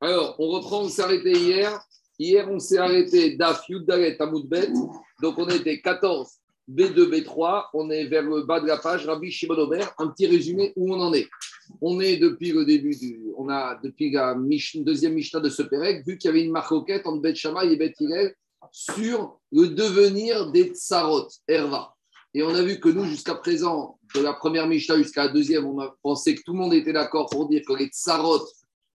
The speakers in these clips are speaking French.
Alors, on reprend, on s'est arrêté hier. Hier, on s'est arrêté d'Af Yuddalet Amoudbet. Donc, on était 14, B2, B3. On est vers le bas de la page, Rabbi Shimon. Un petit résumé où on en est. On est depuis le début du. On a depuis la deuxième Mishnah de ce Pérec, vu qu'il y avait une marcoquette entre Bet Shammai et Bet sur le devenir des Tsarot, Herva. Et on a vu que nous, jusqu'à présent, de la première Mishnah jusqu'à la deuxième, on a pensé que tout le monde était d'accord pour dire que les Tsarot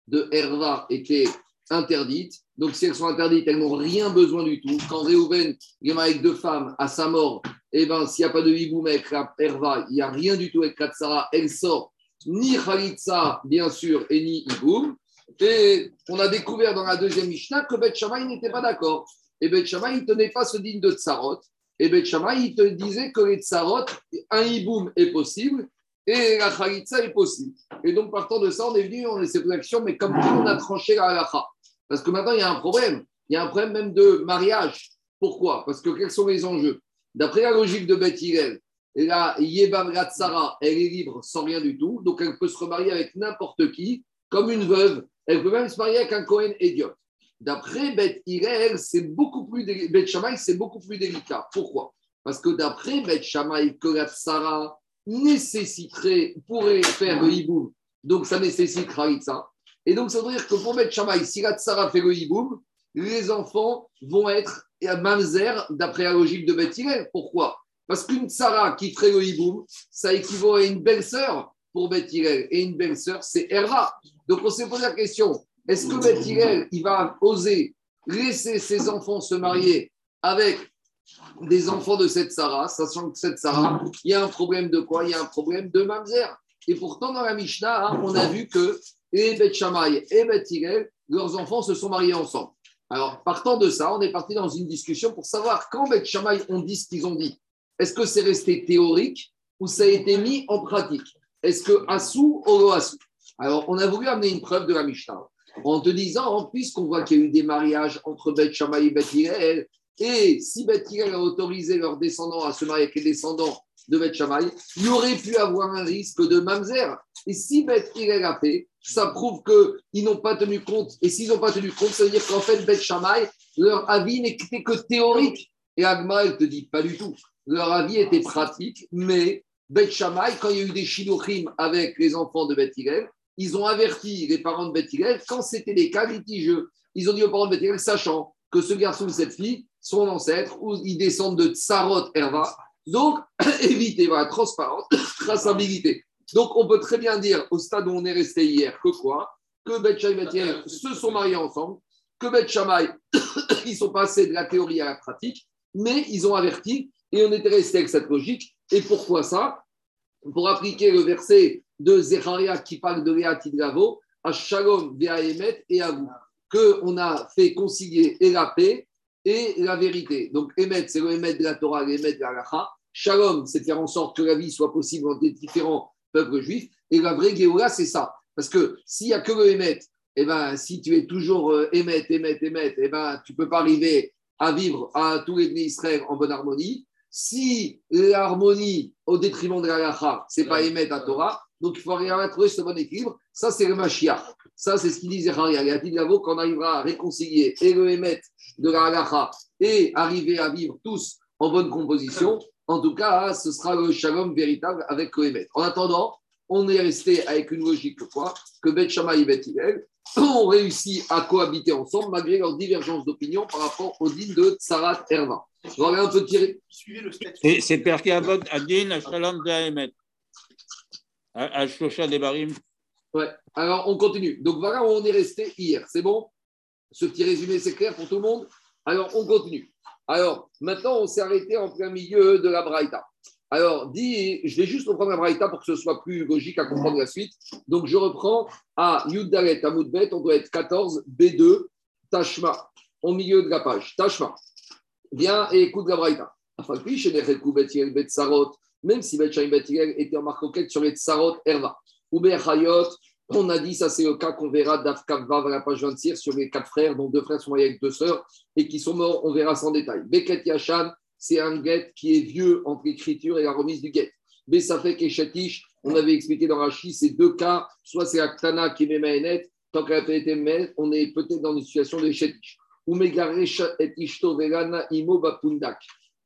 de Herva étaient interdites. Donc, si elles sont interdites, elles n'ont rien besoin du tout. Quand Réhouven est avec deux femmes à sa mort, eh ben, s'il n'y a pas de hiboum avec la Herva, il n'y a rien du tout avec la Tsara, elle sort ni Khalitsa, bien sûr, et ni hiboum. Et on a découvert dans la deuxième Mishnah que Beth Shammai n'était pas d'accord. Et Beth Shammai, il ne tenait pas ce digne de Tsarot. Et Shammai, il te disait que les Tsarot, un hiboum est possible et la Khalitsa est possible. Et donc, partant de ça, on est venu, on a cette réaction, mais comme on a tranché la halakha. Parce que maintenant, il y a un problème. Il y a un problème même de mariage. Pourquoi? Parce que quels sont les enjeux? D'après la logique de Beth Hillel, la Yebam Ratsara, elle est libre sans rien du tout. Donc, elle peut se remarier avec n'importe qui, comme une veuve. Elle peut même se marier avec un Cohen idiot. D'après Beth Hillel, c'est beaucoup plus c'est beaucoup plus délicat. Pourquoi? Parce que d'après Beth Shammai, que la Tsara nécessiterait, pourrait faire le hiboum, donc ça nécessite Khalitsa. Et donc, ça veut dire que pour Beth Shammai, si la Tsara fait le hiboum, les enfants vont être mamzer d'après la logique de Beth Hillel. Pourquoi? Parce qu'une Tsara qui ferait le hiboum, ça équivaut à une belle-sœur pour Beth Hillel. Et une belle-sœur, c'est Herva. Donc, on s'est posé la question est-ce que Beth il va oser laisser ses enfants se marier avec des enfants de cette Sarah, sachant que cette Sarah, il y a un problème de quoi? Il y a un problème de mamzer. Et pourtant, dans la Mishnah, hein, on a vu que et Beth Shammai et Beth leurs enfants se sont mariés ensemble. Alors, partant de ça, on est parti dans une discussion pour savoir quand Beth Shammai ont dit ce qu'ils ont dit. Est-ce que c'est resté théorique ou ça a été mis en pratique? Est-ce que Assou ou Assou Alors, on a voulu amener une preuve de la Mishnah en te disant, puisqu'on voit qu'il y a eu des mariages entre Beth Shammai et Beth Hillel, et si Beth Hillel a autorisé leurs descendants à se marier avec les descendants de Beth Shammai, il aurait pu avoir un risque de mamzer. Et si Beth Hillel a fait, ça prouve qu'ils n'ont pas tenu compte. Et s'ils n'ont pas tenu compte, ça veut dire qu'en fait, Beth Shammai, leur avis n'était que théorique. Et Agma, elle te dit pas du tout. Leur avis était pratique, mais Beth Shammai, quand il y a eu des shilochim avec les enfants de Beth Hillel, ils ont averti les parents de Beth quand c'était des cas litigieux. Ils ont dit aux parents de Beth sachant que ce garçon ou cette fille sont ancêtres ou ils descendent de Tsarot Herva. Donc, évitez, voilà, transparence, traçabilité. Donc, on peut très bien dire, au stade où on est resté hier, que quoi? Que Beth et Beth se sont mariés ensemble, que Beth ils sont passés de la théorie à la pratique, mais ils ont averti et on était resté avec cette logique. Et pourquoi ça? Pour appliquer le verset de Zecharia qui parle de Léa Tidravo, à Shalom, Emet et à vous, qu'on a fait concilier et la paix et la vérité. Donc, Emet, c'est le Emet de la Torah, l'Emet de la Lacha. Shalom, c'est faire en sorte que la vie soit possible entre les différents peuples juifs. Et la vraie Géoula, c'est ça. Parce que s'il n'y a que le Emet, eh ben, si tu es toujours euh, Emet, Emet, Emet, eh ben, tu ne peux pas arriver à vivre à tous les Israël en bonne harmonie. Si l'harmonie au détriment de la Lacha, ce n'est pas Emet à Torah, donc, il faut arriver à trouver ce bon équilibre. Ça, c'est le Mashiach. Ça, c'est ce qu'il disait Haria. Il a dit qu'on quand on arrivera à réconcilier et le émettre de la halacha et arriver à vivre tous en bonne composition, en tout cas, ce sera le shalom véritable avec le En attendant, on est resté avec une logique quoi Que Bet Shammai et Bet ont réussi à cohabiter ensemble malgré leur divergence d'opinion par rapport au din de Tsarat Herva. Je un peu tirer. C'est Perké Avod Adin Shalom Emet. Al-Shosha des Barim. Ouais, alors on continue. Donc voilà où on est resté hier. C'est bon? Ce petit résumé, c'est clair pour tout le monde? Alors on continue. Alors maintenant, on s'est arrêté en plein milieu de la Braïta. Alors, dis, je vais juste reprendre la Braïta pour que ce soit plus logique à comprendre la suite. Donc, je reprends à Yuddalet, à Moudbet, on doit être 14, B2, Tashma, au milieu de la page. Tashma. Viens et écoute la Braïta même si Bet était en marcoquette sur les Tsarot Erva. Ou Hayot, on a dit, ça c'est le cas qu'on verra d'Afkavva à la page 26 sur les quatre frères, dont deux frères sont mariés avec deux sœurs et qui sont morts, on verra sans détail. Beket Yashan, c'est un guet qui est vieux entre l'écriture et la remise du guet. Besafek et Shatish, On avait expliqué dans Rashi ces deux cas, soit c'est Aktana qui met Mahénet, tant qu'elle a été Mahénet, on est peut-être dans une situation de Shetish. Ou Megaresh et Ishto Vegana Imo Bapundak.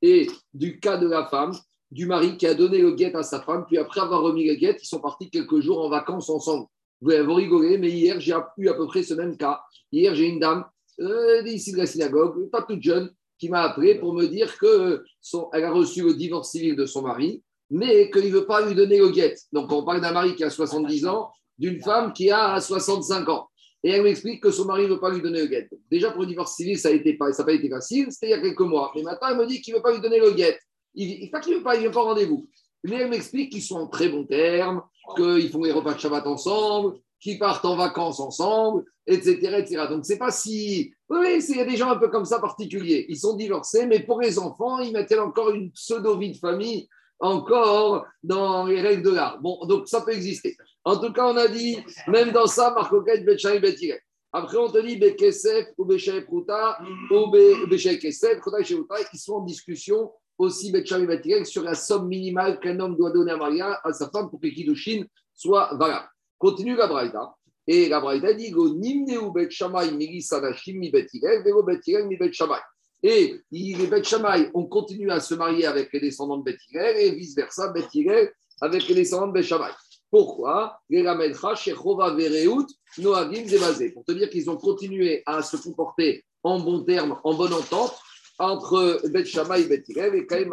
Et du cas de la femme, du mari qui a donné le guet à sa femme, puis après avoir remis le guet, ils sont partis quelques jours en vacances ensemble. Vous, vous rigolez, mais hier, j'ai eu à peu près ce même cas. Hier, j'ai une dame euh, ici de la synagogue, pas toute jeune, qui m'a appelé pour me dire qu'elle a reçu le divorce civil de son mari, mais qu'il ne veut pas lui donner le guet. Donc, on parle d'un mari qui a 70 ans, d'une femme qui a 65 ans. Et elle m'explique que son mari ne veut pas lui donner le guet. Déjà, pour le divorce civil, ça n'a pas, pas été facile, c'était il y a quelques mois. Mais maintenant, elle me dit qu'il ne veut pas lui donner le guet. Il, pas qu'il ne veut pas, il rendez-vous. Mais elle m'explique qu'ils sont en très bons termes, qu'ils font les repas de Shabbat ensemble, qu'ils partent en vacances ensemble, etc. etc. Donc, c'est pas si. Oui, il y a des gens un peu comme ça particuliers. Ils sont divorcés, mais pour les enfants, ils mettent encore une pseudo-vie de famille encore dans les règles de l'art. Bon, donc ça peut exister. En tout cas, on a dit, même dans ça, Marcoquet, Betchaï, Betirek. Après, on te dit Bekesef ou Béchaï Prouta ou Béchaï Kesef, ils sont en discussion aussi Betchaï Betirek sur la somme minimale qu'un homme doit donner à Maria, à sa femme, pour que Kiddushin soit valable. Continue la Braïta. Et la Braïta dit bet shamay bet bet bet. Et les bet shamay ont continué à se marier avec les descendants de bet et vice versa bet avec les descendants de bet shamay. Pourquoi? Pour te dire qu'ils ont continué à se comporter en bon terme, en bonne entente entre Bet Shammai et Bet et Kaim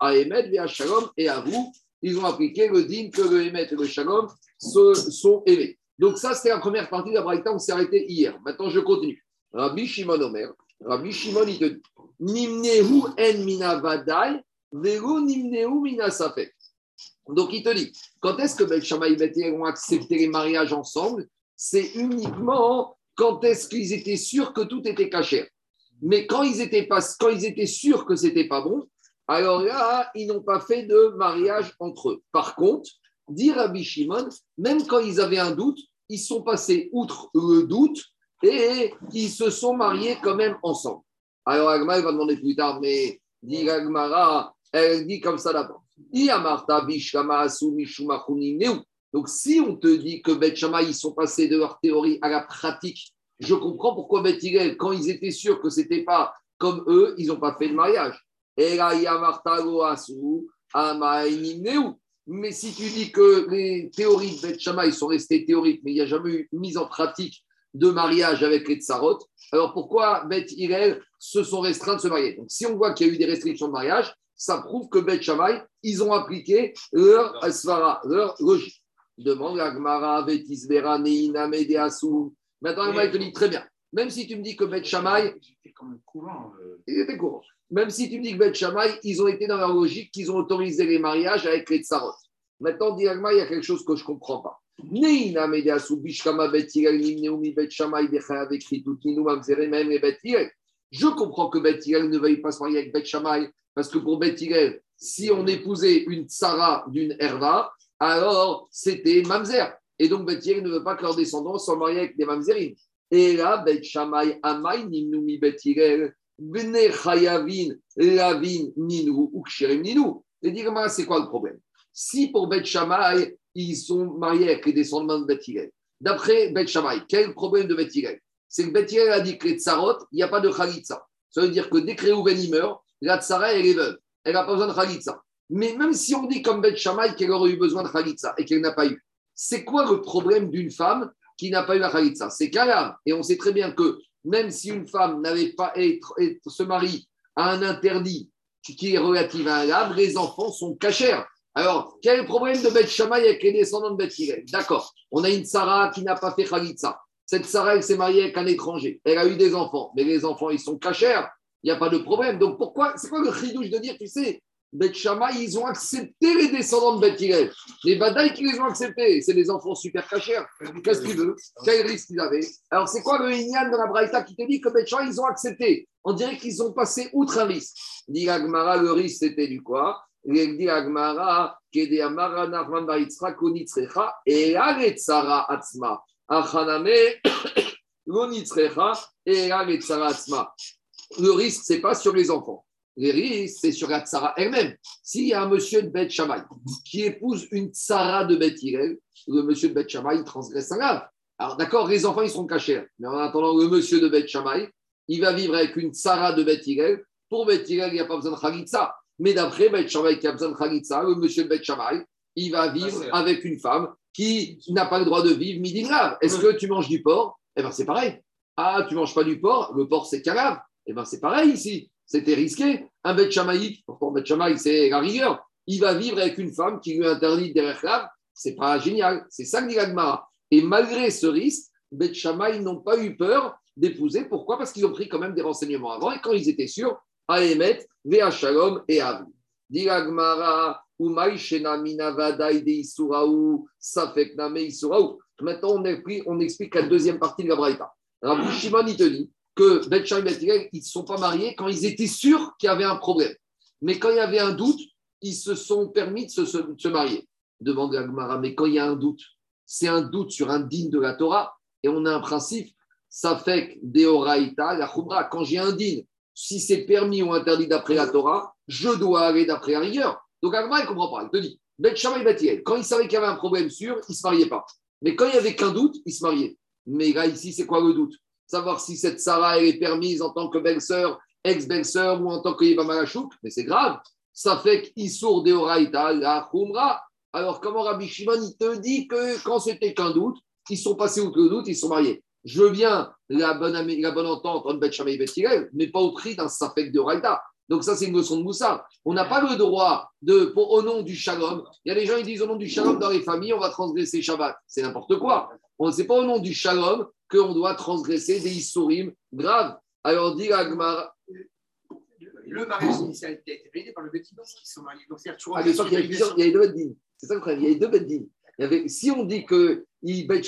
à Emet, à Shalom et à vous. Ils ont appliqué le din que le Emet et le Shalom se sont aimés. Donc ça, c'était la première partie de la Braïta, on s'est arrêté hier. Maintenant, je continue. Rabbi Shimon Omer, Rabbi Shimon, il te dit, Nimnehu en mina vadai, vero nimnehu mina safek. Donc il te dit, quand est-ce que Beth Shammai et Beth ont accepté les mariages ensemble? C'est uniquement quand est-ce qu'ils étaient sûrs que tout était caché. Mais quand ils étaient, pas, quand ils étaient sûrs que c'était pas bon, alors là, ils n'ont pas fait de mariage entre eux. Par contre, dit Rabbi Shimon, même quand ils avaient un doute, ils sont passés outre le doute et ils se sont mariés quand même ensemble. Alors Agma, va demander plus tard, mais dit Agmara, elle dit comme ça d'abord. Donc si on te dit que Bet ils sont passés de leur théorie à la pratique, je comprends pourquoi Bet quand ils étaient sûrs que ce n'était pas comme eux, ils n'ont pas fait de mariage. Mais si tu dis que les théories de Beth Shammai sont restées théoriques, mais il n'y a jamais eu mise en pratique de mariage avec les tsarot, alors pourquoi Beth Hillel se sont restreints de se marier? Donc si on voit qu'il y a eu des restrictions de mariage, ça prouve que Beth Shammai, ils ont appliqué leur asfara, leur logique. Demande à Gmara, Betisbera, Neina, Medeasu. Maintenant, il te dit très bien. Même si tu me dis que Beth Shammai. Euh. Il était courant. Même si tu me dis que Beth ils ont été dans leur logique qu'ils ont autorisé les mariages avec les tsarot. Maintenant, il y a quelque chose que je ne comprends pas. Je comprends que Beth ne veuille pas se marier avec Beth Shammai, parce que pour Beth si on épousait une tsara d'une herva, alors c'était mamzer. Et donc Beth ne veut pas que leurs descendants soient mariés avec des mamzerim. Et là, Beth Shammai, Amai, Nimnumi Beth Bene Chayavin, Lavin, Ninou, ou Ninou. Et dire, c'est quoi le problème? Si pour Shammai, ils sont mariés avec les descendants de Beth d'après Beth Shammai, quel problème de Beth C'est que Beth a dit que les tsarot, il n'y a pas de Khalitsa. Ça veut dire que dès que Réhouven meurt, la tsara, elle est veuve. Elle n'a pas besoin de Khalitsa. Mais même si on dit comme Shammai qu'elle aurait eu besoin de Khalitsa et qu'elle n'a pas eu, c'est quoi le problème d'une femme qui n'a pas eu la Khalitsa C'est qu'elle Et on sait très bien que même si une femme n'avait pas être, se marie à un interdit qui est relatif à un lave, les enfants sont cachers. Alors, quel est le problème de Beth Shammai avec les descendants de Beth D'accord, on a une Sarah qui n'a pas fait Khalitsa. Cette Sarah, elle s'est mariée avec un étranger. Elle a eu des enfants, mais les enfants, ils sont cachers. Il n'y a pas de problème. Donc, pourquoi C'est quoi le chidouche de dire, tu sais, Beth Shammai, ils ont accepté les descendants de Beth Les Badaï qui les ont acceptés, c'est des enfants super cachers. Qu'est-ce qu'ils veulent? Quel risque ils avaient? Alors, c'est quoi le Inyan de la Braïta qui te dit que Beth ils ont accepté? On dirait qu'ils ont passé outre un risque. Dit Agmara, le risque, c'était du quoi? Dit Baitzra Konitzrecha, et Atzma. Achaname, et Atzma. Le risque, c'est pas sur les enfants. Les risques, c'est sur la tsara elle-même. S'il y a un monsieur de Beth Shammai qui épouse une tsara de Beth Hillel, le monsieur de Beth Shammai transgresse un lave. Alors d'accord, les enfants, ils seront cachés. Mais en attendant, le monsieur de Beth Shammai, il va vivre avec une tsara de Beth Hillel. Pour Beth Hillel, il n'y a pas besoin de Khalitsa. Mais d'après Beth Shammai qui a besoin de Khalitsa, le monsieur de Beth Shammai, il va vivre avec une femme qui n'a pas le droit de vivre midi grave. Est-ce que tu manges du porc? Eh bien, c'est pareil. Ah, tu manges pas du porc? Le porc, c'est cagave. Eh bien, c'est pareil ici. C'était risqué. Un bête chamaïque, pourtant, chamaïque, c'est la rigueur. Il va vivre avec une femme qui lui interdit derrière Ce C'est pas génial. C'est ça que dit. Et malgré ce risque, bête chamaï n'ont pas eu peur d'épouser. Pourquoi? Parce qu'ils ont pris quand même des renseignements avant. Et quand ils étaient sûrs, à émettre, Véa Shalom et Avu. Dit l'Agmara, Maintenant, on explique, on explique la deuxième partie de la Braïta. Rabbi Shimon, il te dit que Bet et Bet ils ne sont pas mariés quand ils étaient sûrs qu'il y avait un problème. Mais quand il y avait un doute, ils se sont permis de se, marier. Demande Agmara, mais quand il y a un doute, c'est un doute sur un digne de la Torah, et on a un principe, ça fait Deoraita, la Khumra. Quand j'ai un digne, si c'est permis ou interdit d'après la Torah, je dois aller d'après la rigueur. Donc Agmara, il ne comprend pas. Il te dit, Bet et Bet quand il savait qu'il y avait un problème sûr, il ne se mariait pas. Mais quand il n'y avait qu'un doute, il se mariait. Mais là, ici, c'est quoi le doute? Savoir si cette Sarah est permise en tant que belle-sœur, ex-belle-sœur ou en tant que Yibam mais c'est grave. Ça fait qu'Issour de Oraïta, la Khumra. Alors, comment Rabbi Shimon, il te dit que quand c'était qu'un doute, ils sont passés outre le doute, ils sont mariés. Je veux bien la bonne, la bonne entente entre Bet et mais pas au prix d'un Safek de Oraïta. Donc ça, c'est une leçon de Moussa. On n'a pas le droit de, pour, au nom du shalom, il y a des gens qui disent au nom du shalom dans les familles, on va transgresser Shabbat. C'est n'importe quoi. On ne sait pas au nom du shalom qu'on doit transgresser des issourim graves. Alors dit Agmar. Le mariage initial a été validé par le bêtiment qui sont mariés. Donc, c'est ah, il y avait deux beddines. C'est ça le problème. Il y avait deux avait, si on dit que Bet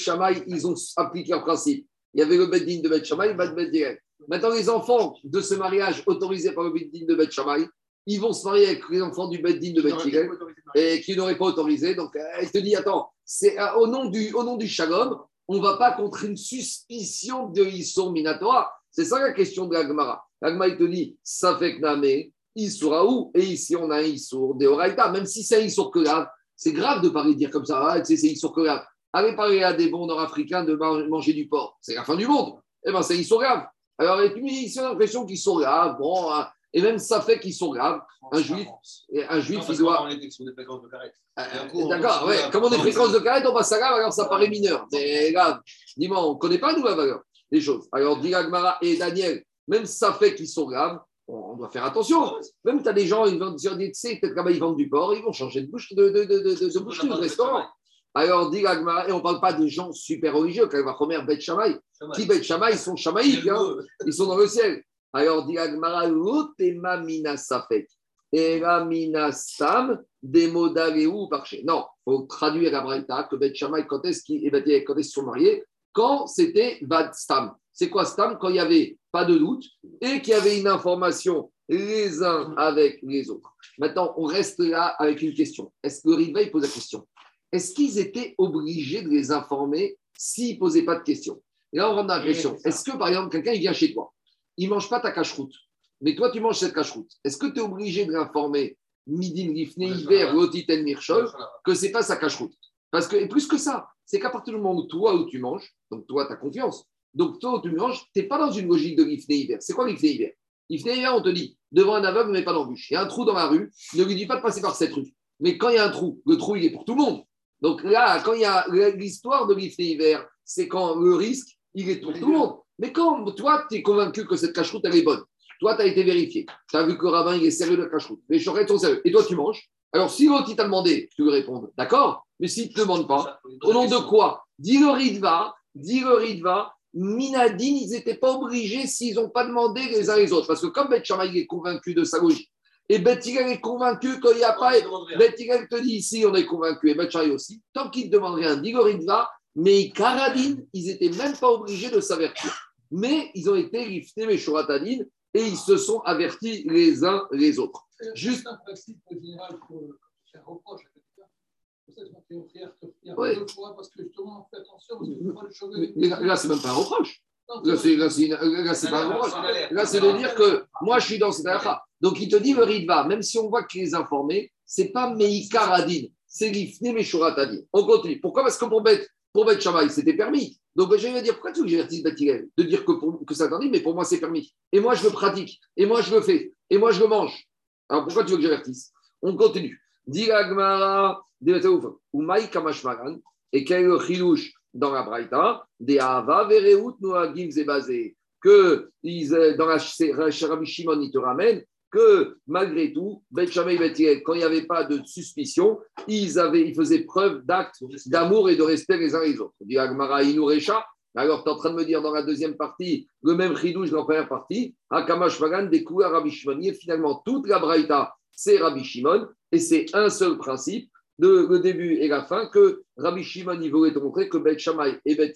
ils ont appliqué un principe, il y avait le beddine de Bet Shammai et le Maintenant, les enfants de ce mariage autorisés par le Beddin de Shammai, ils vont se marier avec les enfants du Beddin de Beth et qui n'auraient pas autorisé. Donc, il te dit attends, c'est euh, au nom du, au nom du Shalom, on ne va pas contre une suspicion de Issour Minatora. C'est ça la question de l'Agmara. L'Agmara, il te dit ça fait que Namé, Issour où? Et ici, on a un Issour de. Même si c'est un Issour que c'est grave de parler dire comme ça, ah, c'est Issour que Allez parler à des bons nord-africains de manger du porc. C'est la fin du monde. Eh bien, c'est Issour grave. Alors, et puis, ils ont l'impression qu'ils sont graves, bon, hein, et même ça fait qu'ils sont graves. Un juif, un juif, il doit. Euh, d'accord, ouais. Comme on est fréquences de carrette, on passe à grave, alors ça paraît mineur. C'est grave. Dis-moi, on ne connaît pas, nous, la valeur des choses. Alors, Diragmara et Daniel, même ça fait qu'ils sont graves, on doit faire attention. Même tu as des gens, ils vont dire, tu sais, peut-être là-bas, ils vendent du porc, ils vont changer de bouche de, de, de, de, de bouche de restaurant. Alors, dit et on ne parle pas de gens super religieux, quand il va remettre Bet Shamaï. Qui Shamaï, ils sont chamaïques, hein. ils sont dans le ciel. Alors, dit Agmara, l'otema mina safek. Era mina sam, demodaleu parché. Non, il faut traduire la Braïta que Bet Shamaï, quand est-ce qu'ils sont mariés? Quand c'était Bad Stam. C'est quoi Stam? Quand il n'y avait pas de doute et qu'il y avait une information les uns avec les autres. Maintenant, on reste là avec une question. Est-ce que Riva, pose la question? Est-ce qu'ils étaient obligés de les informer s'ils ne posaient pas de questions? Et là, on rentre dans la question. Est-ce que, par exemple, quelqu'un il vient chez toi, il ne mange pas ta cache-route, mais toi, tu manges cette cache-route Est-ce que tu es obligé de l'informer, Midin, Lifne, Hiver, Lotiten, Mirchol, que ce n'est pas sa cache-route Parce que, et plus que ça, c'est qu'à partir du moment où toi, où tu manges, donc toi, tu as confiance, donc toi, où tu manges, tu n'es pas dans une logique de Lifne, Hiver. C'est quoi Lifne, Hiver Lifne, Hiver, on te dit, devant un aveugle, mais pas d'embûche. Il y a un trou dans la rue, ne lui dis pas de passer par cette rue. Mais quand il y a un trou, le trou, il est pour tout le monde. Donc là, quand il y a l'histoire de hiver, c'est quand le risque, il est pour tout le monde. Mais quand toi, tu es convaincu que cette cache-route, elle est bonne, toi, tu as été vérifié, tu as vu que le rabbin, il est sérieux de la cache-route, les chorettes sont sérieux, et toi, tu manges. Alors, si l'autre, il t'a demandé, tu lui réponds, d'accord, mais s'il ne te demande pas, au nom de quoi? Dis le Ridva, dis le Ridva, Minadine, ils n'étaient pas obligés s'ils n'ont pas demandé les uns les autres. Parce que comme Beth est convaincu de sa logique, et Betigal est convaincu qu'il n'y a pas. Betigal te dit ici, on est convaincu, et Betchari aussi. Tant qu'il ne demande rien, Digoridva, mais Karadine, ils n'étaient même pas obligés de s'avertir. Mais ils ont été liftés, Shoratadine, et ils se sont avertis les uns les autres. Juste un principe général pour faire reproche à quelqu'un. Fois, parce que justement, attention, parce que Mais là, c'est même pas un reproche. Là, c'est là, là, pas un reproche. Là, c'est de dire que moi, je suis dans cette halakha. Donc, il te dit le ritva, même si on voit qu'il les informés, c'est pas Meikar Adin, c'est l'ifne Meshurat Adin. On continue. Pourquoi? Parce que pour Beth, pour Beth Shammai, c'était permis. Donc, je vais dire, pourquoi tu veux que j'avertisse Beth De dire que, pour, que c'est interdit, mais pour moi, c'est permis. Et moi, je le pratique. Et moi, je le fais. Et moi, je le mange. Alors, pourquoi tu veux que j'avertisse? On continue. Et quel est le chilouche dans la Braïta Des Ava Vereut Noagim Zebazé. Que euh, dans la Rabbi Shimon, il te ramène que malgré tout, Bet Shammai et Bet quand il n'y avait pas de suspicion, ils, avaient, ils faisaient preuve d'actes d'amour et de respect les uns les autres. Dit Agmara Inurecha. Alors, tu es en train de me dire dans la deuxième partie, le même chidouche dans la première partie, Hakamash Magan découvre Rabbi Shimon. Et finalement, toute la Braïta, c'est Rabbi Shimon, et c'est un seul principe, de, le début et la fin, que Rabbi Shimon, il voulait te montrer que Bet Shammai et Bet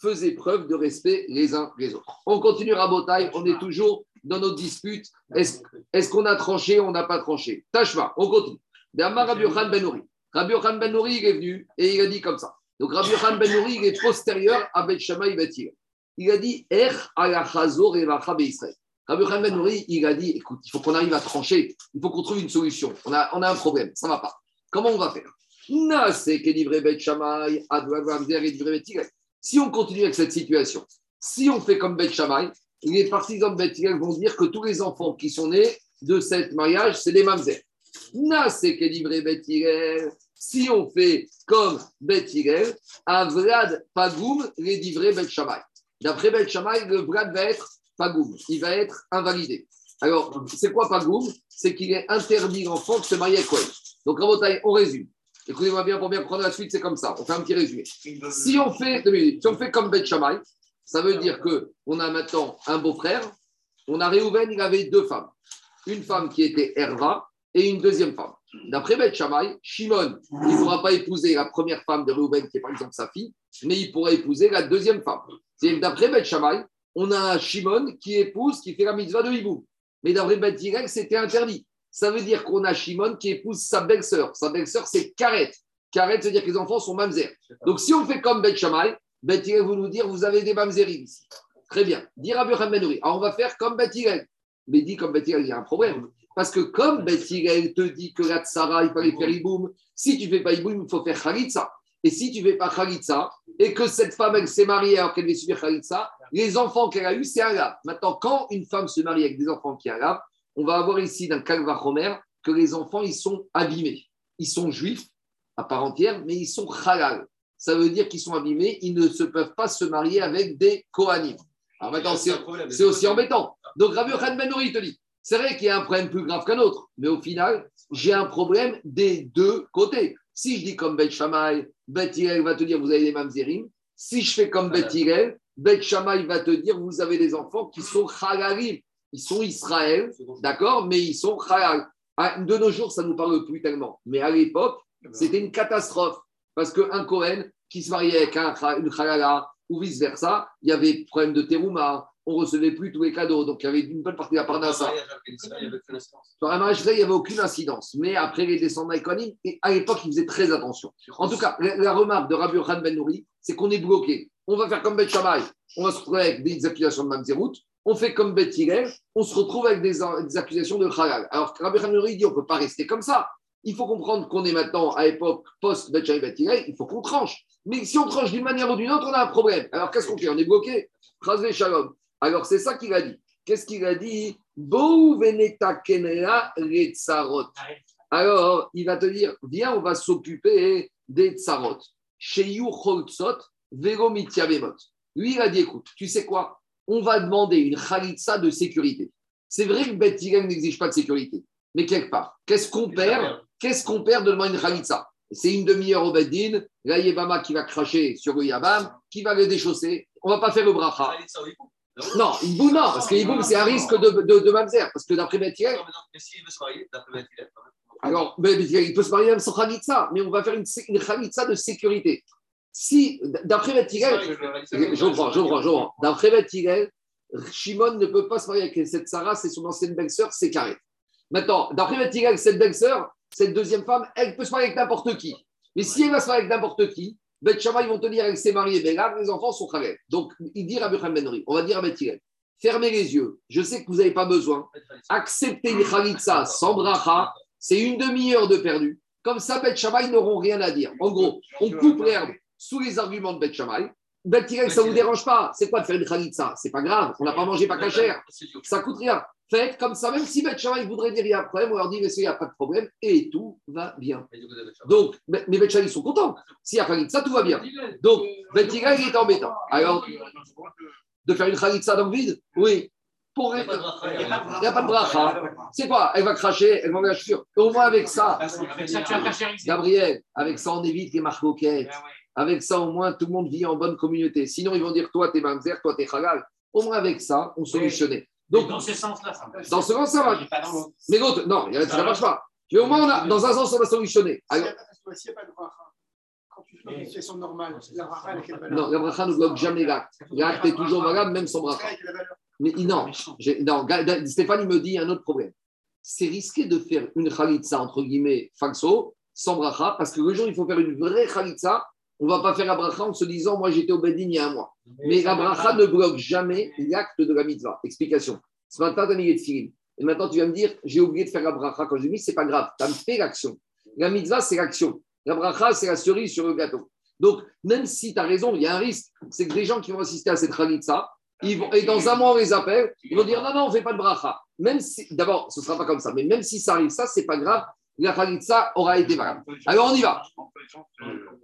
faisaient preuve de respect les uns les autres. On continue Rabotai, on est toujours dans notre dispute. Est-ce qu'on a tranché ou on n'a pas tranché? Tashma, on continue. D'Amar Rabbi Yochan Ben Nouri. Rabbi Yochan Ben Nouri, il est venu et il a dit comme ça. Donc Rabbi Yochan Ben Nouri, il est postérieur à Bet Shammai Bet Hillel. Il a dit Er ala chazor et Israël. Rabbi Yochan Ben Nouri, il a dit écoute, il faut qu'on arrive à trancher, il faut qu'on trouve une solution. On a, on a un problème, ça ne va pas. Comment on va faire? Si on continue avec cette situation, si on fait comme Bet Shammai, les partisans de Bet Hillel vont dire que tous les enfants qui sont nés de cet mariage, c'est des mamzer. Na, c'est que livré Bet Hillel. Si on fait comme Bet Hillel, Avrad Pagoum, les livrés Bet Shammai. D'après Bet Shammai, le Vrad va être Pagoum. Il va être invalidé. Alors, c'est quoi Pagoum? C'est qu'il est interdit l'enfant de se marier avec Cohen. Donc, Rabotai, on résume. Écoutez-moi bien pour bien prendre la suite, c'est comme ça. On fait un petit résumé. Si on fait, si on fait comme Bet Shammai, ça veut dire qu'on a maintenant un beau-frère. On a Réhouven, il avait deux femmes. Une femme qui était Herva et une deuxième femme. D'après Bet Shammai, Shimon, il ne pourra pas épouser la première femme de Réhouven, qui est par exemple sa fille, mais il pourra épouser la deuxième femme. C'est d'après Bet Shammai, on a un Shimon qui épouse, qui fait la mitzvah de Hibou. Mais d'après Bet Hillel, c'était interdit. Ça veut dire qu'on a Shimon qui épouse sa belle-sœur. Sa belle-sœur, c'est Karet. Karet, c'est-à-dire que les enfants sont mamzer. Donc, si on fait comme Bet Shammai, Bet Hillel vous nous dire, vous avez des mamzerim ici. Très bien. Dire Rabbi Yochanan Ben Nouri. Alors, on va faire comme Bet Hillel. Mais dit comme Bet Hillel, il y a un problème. Parce que comme Bet Hillel te dit que la tsara, il fallait faire Iboum, si tu ne fais pas Iboum, il faut faire Khalitsa. Et si tu ne fais pas Khalitsa, et que cette femme, elle s'est mariée alors qu'elle devait subir Khalitsa, les enfants qu'elle a eus, c'est un lave. Maintenant, quand une femme se marie avec des enfants qui lave, on va avoir ici dans Kalva Romer que les enfants, ils sont abîmés. Ils sont juifs à part entière, mais ils sont halal. Ça veut dire qu'ils sont abîmés, ils ne se peuvent pas se marier avec des Kohanim. Alors maintenant, c'est aussi embêtant. Donc Rabbi Yochanan Ben Nouri te dit, c'est vrai qu'il y a un problème plus grave qu'un autre, mais au final, j'ai un problème des deux côtés. Si je dis comme Bet Shammai, Bet Hillel va te dire vous avez des mamzerim. Si je fais comme Bet Hillel, Bet Shammai va te dire vous avez des enfants qui sont halalim. Ils sont Israël, d'accord, mais ils sont halal. Ah, De nos jours, ça ne nous parle plus tellement. Mais à l'époque, c'était une catastrophe. Parce qu'un Cohen qui se mariait avec un, une halala ou vice-versa, il y avait problème de terouma, on ne recevait plus tous les cadeaux. Donc il y avait une bonne partie de la parnassa. Sur un mariage, il n'y avait aucune incidence. Mais après les descendants économiques, et à l'époque, ils faisaient très attention. En tout cas, la, remarque de Rabbi Yochanan Ben Nouri, c'est qu'on est bloqué. On va faire comme Bet Shammai, on va se retrouver avec des accusations de Mamzerout. On fait comme Bet Hillel, on se retrouve avec des, accusations de Halal. Alors Rabbi Yochanan Ben Nouri dit on ne peut pas rester comme ça. Il faut comprendre qu'on est maintenant à l'époque post-Bet Shammai Bet Hillel, il faut qu'on tranche. Mais si on tranche d'une manière ou d'une autre, on a un problème. Alors qu'est-ce qu'on fait? On est bloqué? Shalom. Alors c'est ça qu'il a dit. Qu'est-ce qu'il a dit? Alors, il va te dire, viens, on va s'occuper des tsarot. Lui, il a dit, écoute, tu sais quoi? On va demander une khalitsa de sécurité. C'est vrai que Bet n'exige pas de sécurité. Mais quelque part, qu'est-ce qu'on perd? Qu'est-ce qu'on perd de demander une khalitsa C'est une demi-heure au Beddin, là, Yébama qui va cracher sur le Yabam, qui va le déchausser. On va pas faire le bracha. Non, Iboum, non, parce que Iboum, c'est un risque de, de, de mamzer. Parce que d'après Bet Hillel, Mais s'il veut se marier, d'après alors, mais il peut se marier même sans Khalitsa, mais on va faire une, une Khalitsa de sécurité. Si, d'après Bet Hillel, je comprends, je comprends, je comprends. D'après Bet Hillel, Shimon ne peut pas se marier avec cette Sarah, c'est son ancienne belle-sœur, c'est carré. Maintenant, d'après Bet Hillel, cette belle-sœur, cette deuxième femme, elle peut se marier avec n'importe qui. Mais si elle va se marier avec n'importe qui, Bet Shammai, ils vont te dire elle s'est mariée, ben là, les enfants sont halal. Donc, il dit Rabbi Chaim Ben Nori, on va dire à Bet Hillel, fermez les yeux, je sais que vous n'avez pas besoin, acceptez une khalitsa sans bracha, c'est une demi-heure de perdu. Comme ça, Bet Shammai n'auront rien à dire. En gros, on coupe l'herbe sous les arguments de Bet Shammai. Bet Hillel, ça ne vous dérange pas. C'est quoi de faire une khalitsa? C'est pas grave, on n'a pas mangé pas cachère. Ça coûte rien. Faites comme ça, même si Bet Shammai voudrait dire il y a un problème, on leur dit, mais il n'y a pas de problème, et tout va bien. Donc, mais mais Bet Shammai, ils sont contents. S'il y a khalitsa, tout va bien. Donc, Bet Hillel, il est embêtant. Alors, de faire une khalitsa dans le vide Oui. Pour... Il n'y a pas de bracha. C'est quoi? Elle va cracher, elle va chaussure. Au moins avec ça, Gabriel, avec ça, on évite les marcoquettes. Avec ça, au moins, tout le monde vit en bonne communauté. Sinon, ils vont dire, toi, t'es mamzer, toi, t'es halal. Au moins, avec ça, on solutionnait. Donc, dans ce sens-là, ça marche. dans ce sens, ça marche. Mais l'autre, non, ça ne marche pas. Mais au moins, on a, dans un sens, on va solutionner. Alors, S'il n'y a pas de bracha, quand tu fais une situation normale, la bracha, elle non, la bracha ne bloque jamais l'acte. L'acte est toujours valable, même sans bracha. Mais non, non, Stéphane, il me dit un autre problème. C'est risqué de faire une khalitsa, entre guillemets, faxo, sans bracha, parce que le jour il faut faire une vraie khalitsa, on ne va pas faire la bracha en se disant, moi j'étais au Bedin il y a un mois. Mais la bracha ne bloque jamais l'acte de la mitzvah. Explication. Ce matin, tu as mis les tefilines. Et maintenant, tu vas me dire, j'ai oublié de faire la bracha quand j'ai mis, c'est pas grave. Tu as fait l'action. La mitzvah, c'est l'action. La bracha, c'est la cerise sur le gâteau. Donc, même si tu as raison, il y a un risque. C'est que des gens qui vont assister à cette ils vont, et dans un mois, on les appelle, ils vont dire non, non, on ne fait pas de bracha. Même si, d'abord, ce ne sera pas comme ça, mais même si ça arrive, ça, c'est pas grave, la khalitsa aura été valable. Alors, on y va.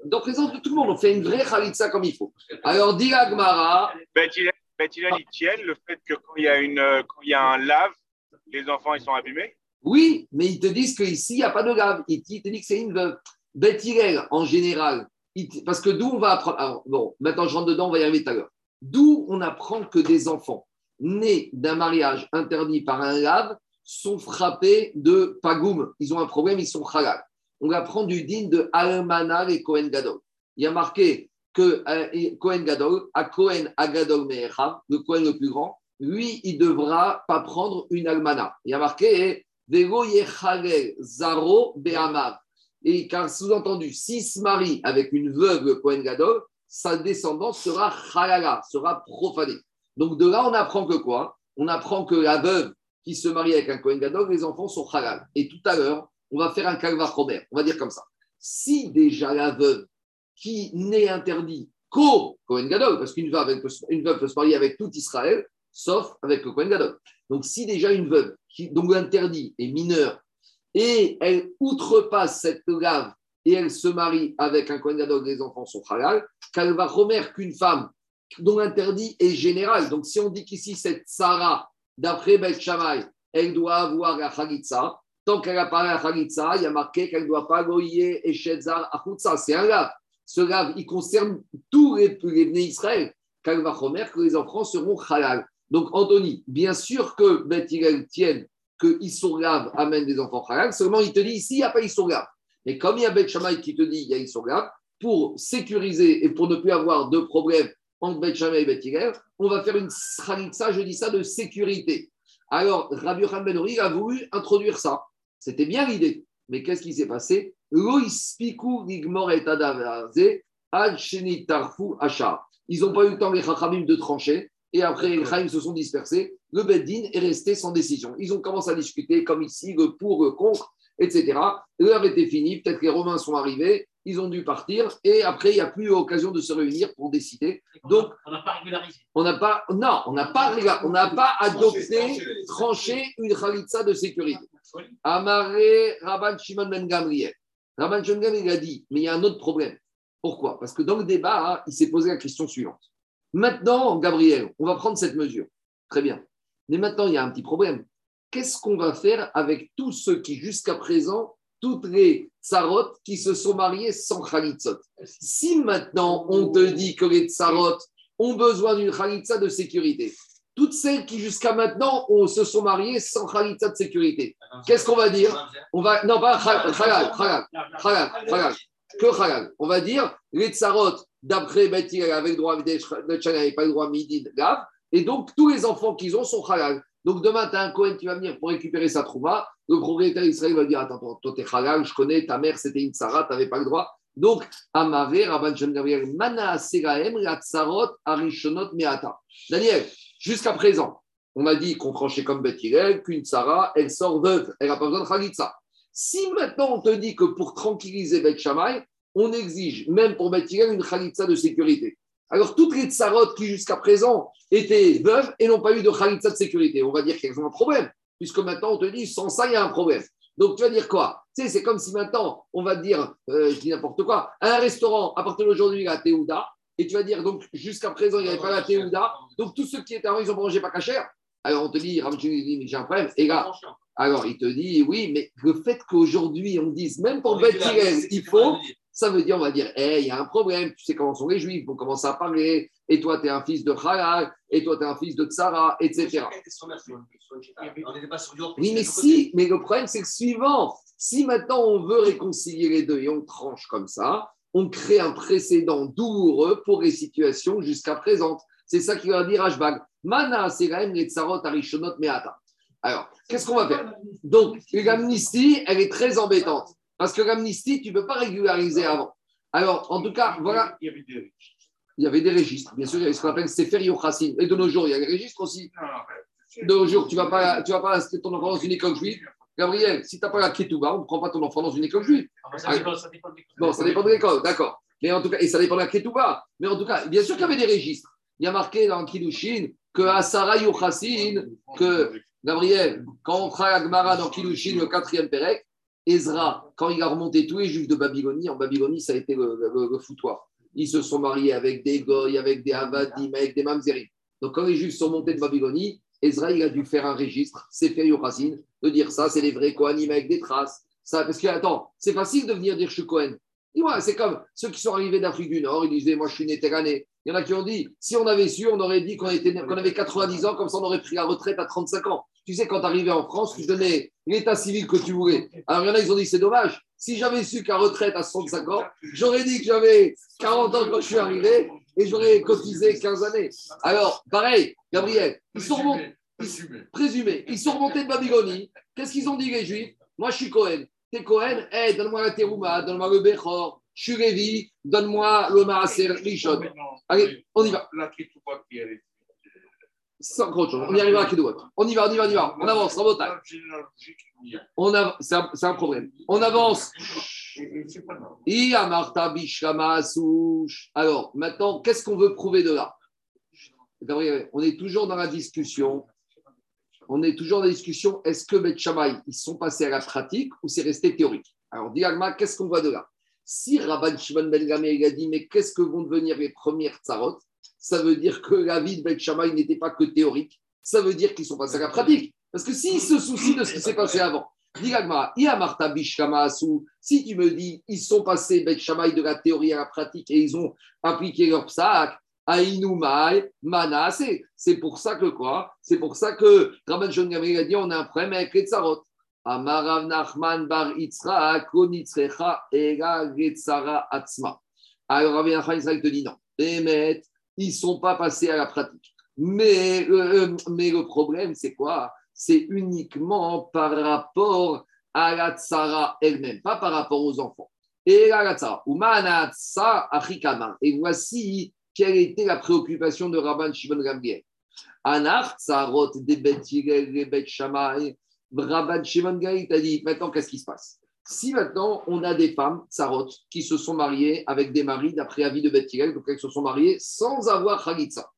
Donc, présence de tout le monde, on fait une vraie khalitsa comme il faut. Alors, dit la Gemara, Beth Hillel, Beth Hillel, ils tiennent le fait que quand il y a, une, euh, quand il y a un lave, les enfants ils sont abîmés. oui, mais ils te disent qu'ici, il n'y a pas de grave. Ils te ils disent que c'est une veuve. Hillel, en général, parce que d'où on va apprendre. alors, bon, maintenant, je rentre dedans, on va y arriver tout à l'heure. D'où on apprend que des enfants nés d'un mariage interdit par un lave sont frappés de pagoum. Ils ont un problème, ils sont halal. On apprend du din de Almana et Cohen Gadol. Il y a marqué que euh, Cohen Gadol, à Cohen Agadol Me'echav, le Cohen le plus grand, lui, il ne devra pas prendre une almana. Il y a marqué Vego Yechalel Zaro Be'amav. Et car sous-entendu, s'il se marie avec une veuve, le Cohen Gadol, sa descendance sera halala, sera profanée. Donc de là, on apprend que quoi? On apprend que la veuve qui se marie avec un Cohen Gadol, les enfants sont halal. Et tout à l'heure, on va faire un calva Robert. On va dire comme ça. Si déjà la veuve qui n'est interdit qu'au Cohen Gadol, parce qu'une veuve, une veuve peut se marier avec tout Israël, sauf avec le Cohen Gadol. Donc si déjà une veuve qui, dont l'interdit est mineur et elle outrepasse cette lave et elle se marie avec un Kohen Gadol, les enfants sont halal, qu'elle va qu'une femme dont l'interdit est général. Donc si on dit qu'ici cette Sarah, d'après Beth Shammai, elle doit avoir la Khalitsa, tant qu'elle n'a pas la Khalitsa, il y a marqué qu'elle ne doit pas goyer et Shetzar Achutsa. C'est un lave. Ce lave, il concerne tous les, les Bnei Israël. Qu'elle va remettre que les enfants seront halal. Donc, Anthony, bien sûr que Beth Hillel tienne que Issourgav amène des enfants halal, seulement il te dit ici, il n'y a pas Issourgav. Mais comme il y a Beth Shammai qui te dit il y a Issourgav, pour sécuriser et pour ne plus avoir de problème entre Shammai et on va faire une ça, je dis ça, de sécurité. Alors, Rabbi Yochanan Ben Ori a voulu introduire ça. C'était bien l'idée. Mais qu'est-ce qui s'est passé? Ils n'ont pas eu le temps, les Chachamim, de trancher. Et après, les Chachamim se sont dispersés. Le Beddin est resté sans décision. Ils ont commencé à discuter, comme ici, le pour, le contre, etc. L'heure était finie. Peut-être que les Romains sont arrivés. Ils ont dû partir. Et après, il n'y a plus l'occasion de se réunir pour décider. Donc, on n'a pas régularisé. on n'a pas, non, on n'a pas, on n'a pas adopté, tranché une khalitsa de sécurité. Amaré Rabban Shimon Ben Gamriel. Rabban Shimon Ben Gamriel a dit, mais il y a un autre problème. Pourquoi? Parce que dans le débat, hein, il s'est posé la question suivante. Maintenant, Gabriel, on va prendre cette mesure. Très bien. Mais maintenant, il y a un petit problème. Qu'est-ce qu'on va faire avec tous ceux qui, jusqu'à présent, toutes les tsarot qui se sont mariés sans khalitzot Si maintenant, on te dit que les tsarot ont besoin d'une khalitza de sécurité, toutes celles qui, jusqu'à maintenant, ont- se sont mariées sans khalitza de sécurité, qu'est-ce qu'on va dire On va, non, pas halal, halal, halal, halal, halal, que halal. On va dire, les tsarot, d'après Betty, avec le droit de n'avaient pas le droit midi de Gav, et donc tous les enfants qu'ils ont sont halal. Donc demain, tu as un Cohen qui va venir pour récupérer sa trouma, le propriétaire israélien va dire Attends, toi, t'es halal, je connais, ta mère c'était une tsara, tu n'avais pas le droit. Donc, Amave, Rabban Shem Gabriel, Mana Seraem, Ratzarot, Arishonot, Meata. Daniel, jusqu'à présent, on a dit qu'on tranchait comme Beth qu'une Sarah, elle sort veuve, elle n'a pas besoin de Khalitsa. Si maintenant on te dit que pour tranquilliser Beth Shammai, on exige, même pour Beth une Khalitsa de sécurité. Alors, toutes les tsarot qui jusqu'à présent étaient veuves et n'ont pas eu de Khalitsa de sécurité, on va dire qu'elles ont un problème, puisque maintenant on te dit, sans ça, il y a un problème. Donc, tu vas dire quoi? Tu sais, c'est comme si maintenant, on va te dire, euh, je dis n'importe quoi, un restaurant, à partir d'aujourd'hui, a Théouda, et tu vas dire, donc, jusqu'à présent, il n'y avait pas la Théouda, donc tous ceux qui étaient avant, ils ont mangé pas cachère. Alors, on te dit, Ramchim, il dit, mais j'ai un problème. Et là, alors, il te dit, oui, mais le fait qu'aujourd'hui, on dise, même pour Beth il faut, ça veut dire, on va dire, hé, il y a un problème, tu sais comment sont les juifs, vont commencer à parler, et toi, tu es un fils de Halal, et toi, tu es un fils de Tsara, etc. Oui, mais si, mais le problème, c'est le suivant. Si maintenant on veut réconcilier les deux et on tranche comme ça, on crée un précédent douloureux pour les situations jusqu'à présentes. C'est ça qu'il va dire Ashbag. Mana, c'est quand même les tsarot arishonot meata. Alors, qu'est-ce qu'on va faire? Donc, l'amnistie, elle est très embêtante. Parce que l'amnistie, tu ne peux pas régulariser avant. Alors, en tout cas, voilà. Il y avait des Il y avait des registres. Bien sûr, il y avait ce qu'on appelle Sefer Yochassin. Et de nos jours, il y a des registres aussi. De nos jours, tu ne vas pas, tu vas pas ton enfant dans une école juive. Gabriel, si tu n'as pas la Ketouba, on ne prend pas ton enfant dans une école juive. Bon, ça dépend de l'école, d'accord. Mais en tout cas, et ça dépend de la Ketouba. Mais en tout cas, bien sûr qu'il y avait des registres. Il y a marqué dans Kiddushin que Asara Yochassin, que Gabriel, quand on fera la Gemara dans Kiddushin, le quatrième Pérec, Ezra, quand il a remonté tous les juifs de Babylonie, en Babylonie, ça a été le, foutoir. Ils se sont mariés avec des goy, avec des avadim, avec des mamzerim. Donc, quand les juifs sont montés de Babylonie, Ezra, il a dû faire un registre, c'est fait Yochassin, de dire ça, c'est les vrais Kohanim avec des traces. Ça, parce que, attends, c'est facile de venir dire je suis Kohen. C'est comme ceux qui sont arrivés d'Afrique du Nord, ils disaient, moi je suis nétérané. Il y en a qui ont dit, si on avait su, on aurait dit qu'on avait 90 ans, comme ça on aurait pris la retraite à 35 ans. Tu sais, quand tu arrivais en France, tu donnais l'état civil que tu voulais. Alors il y en a, ils ont dit, c'est dommage. Si j'avais su qu'à retraite à 65 ans, j'aurais dit que j'avais 40 ans quand je suis arrivé et j'aurais cotisé 15 années. Alors, pareil, Gabriel, ils sont remontés, ils sont remontés de Babylonie. Qu'est-ce qu'ils ont dit, les Juifs? Moi, je suis Cohen. T'es Cohen? Eh, donne-moi la Terouma, donne-moi le Bechor. Je suis Lévi, donne-moi le Maaser Rishon. Allez, on y va. La Ketouba qui est On y arrivera à Kedouot. On y va, on y va, on y va. On avance. On av- C'est un, problème. On avance. Alors, maintenant, qu'est-ce qu'on veut prouver de là? On est toujours dans la discussion. On est toujours dans la discussion. Est-ce que Bet Shammai, ils sont passés à la pratique ou c'est resté théorique? Alors, Diagma, qu'est-ce qu'on voit de là? Si Rabban Shimon Ben Gamé il a dit, mais qu'est-ce que vont devenir les premières tsarot Ça veut dire que la vie de Bet Shammai n'était pas que théorique. Ça veut dire qu'ils sont passés à la pratique. Parce que s'ils se soucient de ce qui s'est passé avant, si tu me dis, ils sont passés Bet Shammai de la théorie à la pratique et ils ont appliqué leur psaak, Aïnoumai, Manassé. C'est pour ça que quoi? C'est pour ça que Rabban Shon Gamliel a dit on a un problème avec les tsarot. Amarav Nachman bar Yitzhak, Konitzrecha, Ega Getzara Atzma. Alors Rabbi Nachman te dit non. Emet, ils ne sont pas passés à la pratique. Mais, euh, mais le problème, c'est quoi? C'est uniquement par rapport à la tsara elle-même, pas par rapport aux enfants. Et la tsara. Et voici quelle était la préoccupation de Rabban Shimon Gamliel. Rabban Shimon Gamliel t'a dit, maintenant, qu'est-ce qui se passe? Si maintenant, on a des femmes tsarot qui se sont mariées avec des maris d'après avis de Bet Hillel, donc elles se sont mariées sans avoir Khalitsa.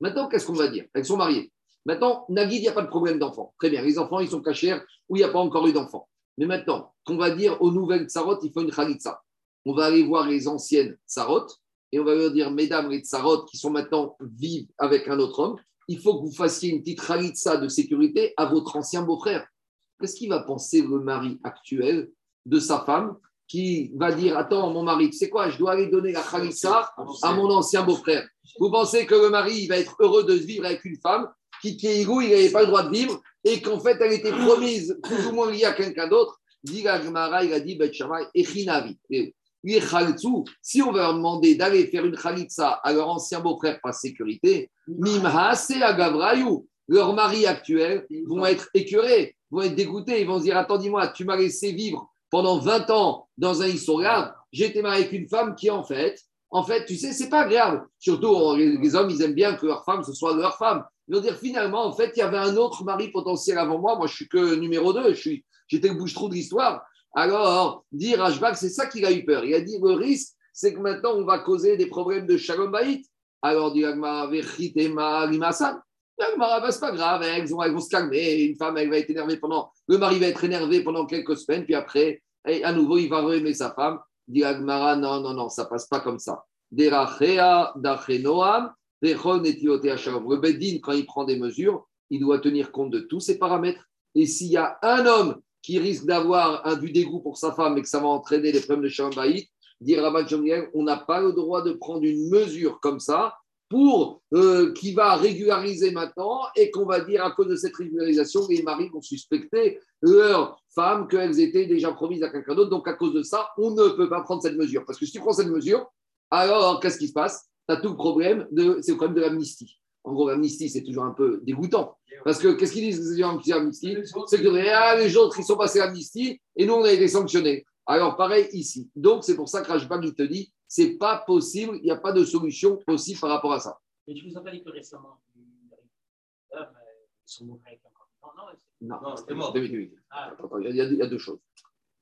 Maintenant, qu'est-ce qu'on va dire? Elles sont mariées. Maintenant, Nagid, il n'y a pas de problème d'enfant. Très bien, les enfants, ils sont cachés où il n'y a pas encore eu d'enfant. Mais maintenant, qu'on va dire aux nouvelles tsarot, il faut une Khalitsa. On va aller voir les anciennes tsarot et on va leur dire, mesdames les tsarot qui sont maintenant vivent avec un autre homme, il faut que vous fassiez une petite Khalitsa de sécurité à votre ancien beau-frère. Qu'est-ce qu'il va penser le mari actuel? De sa femme qui va dire Attends, mon mari, sais quoi, je dois aller donner la Khalitsa à mon ancien beau-frère. Vous pensez que le mari il va être heureux de vivre avec une femme qui, qui est égou, il n'avait pas le droit de vivre et qu'en fait elle était promise plus ou moins liée à quelqu'un d'autre? Dit la il a dit Si on va leur demander d'aller faire une Khalitsa à leur ancien beau-frère par sécurité, Mimhase Agavrayou, leurs maris actuels vont être écœurés, vont être dégoûtés. Ils vont se dire Attends, dis-moi, tu m'as laissé vivre pendant 20 ans dans un j'ai été marié avec une femme qui, en fait, en fait, tu sais, c'est pas agréable. Surtout, les, hommes, ils aiment bien que leur femme, ce soit leur femme. Ils vont dire, finalement, en fait, il y avait un autre mari potentiel avant moi. Moi, je suis que numéro 2. Je suis, j'étais le bouche-trou de l'histoire. Alors, dire Ashbak, c'est ça qu'il a eu peur. Il a dit, le risque, c'est que maintenant, on va causer des problèmes de shalom baït. Alors, dit Agmara, Vechitema. Agmara, bah, c'est pas grave, elles vont, elles vont se calmer. Une femme, elle va être énervée pendant, le mari va être énervé pendant quelques semaines, puis après, et à nouveau, il va aimer sa femme. Dit Agmara, non, non, non, ça passe pas comme ça. Le Beddin, quand il prend des mesures, il doit tenir compte de tous ces paramètres. Et s'il y a un homme qui risque d'avoir un du dégoût pour sa femme et que ça va entraîner des problèmes de shalom baït, dit Rabban on n'a pas le droit de prendre une mesure comme ça euh, qui va régulariser maintenant et qu'on va dire à cause de cette régularisation, les maris vont suspecter leurs femmes qu'elles étaient déjà promises à quelqu'un d'autre. Donc à cause de ça, on ne peut pas prendre cette mesure. Parce que si tu prends cette mesure, alors qu'est-ce qui se passe? Tu as tout le problème, de, c'est le problème de l'amnistie. En gros, l'amnistie, c'est toujours un peu dégoûtant. Parce que qu'est-ce qu'ils disent les gens qui amnistie? C'est que ah, les autres, ils sont passés à l'amnistie et nous, on a été sanctionnés. Alors, pareil ici. Donc, c'est pour ça que Rajbam, il te dit, c'est pas possible, il n'y a pas de solution possible par rapport à ça. Mais je vous ai pas dit que récemment, sont morts avec. Non, c'est- Non, Non, c'était mort. Ah, il y, a, il y a deux choses.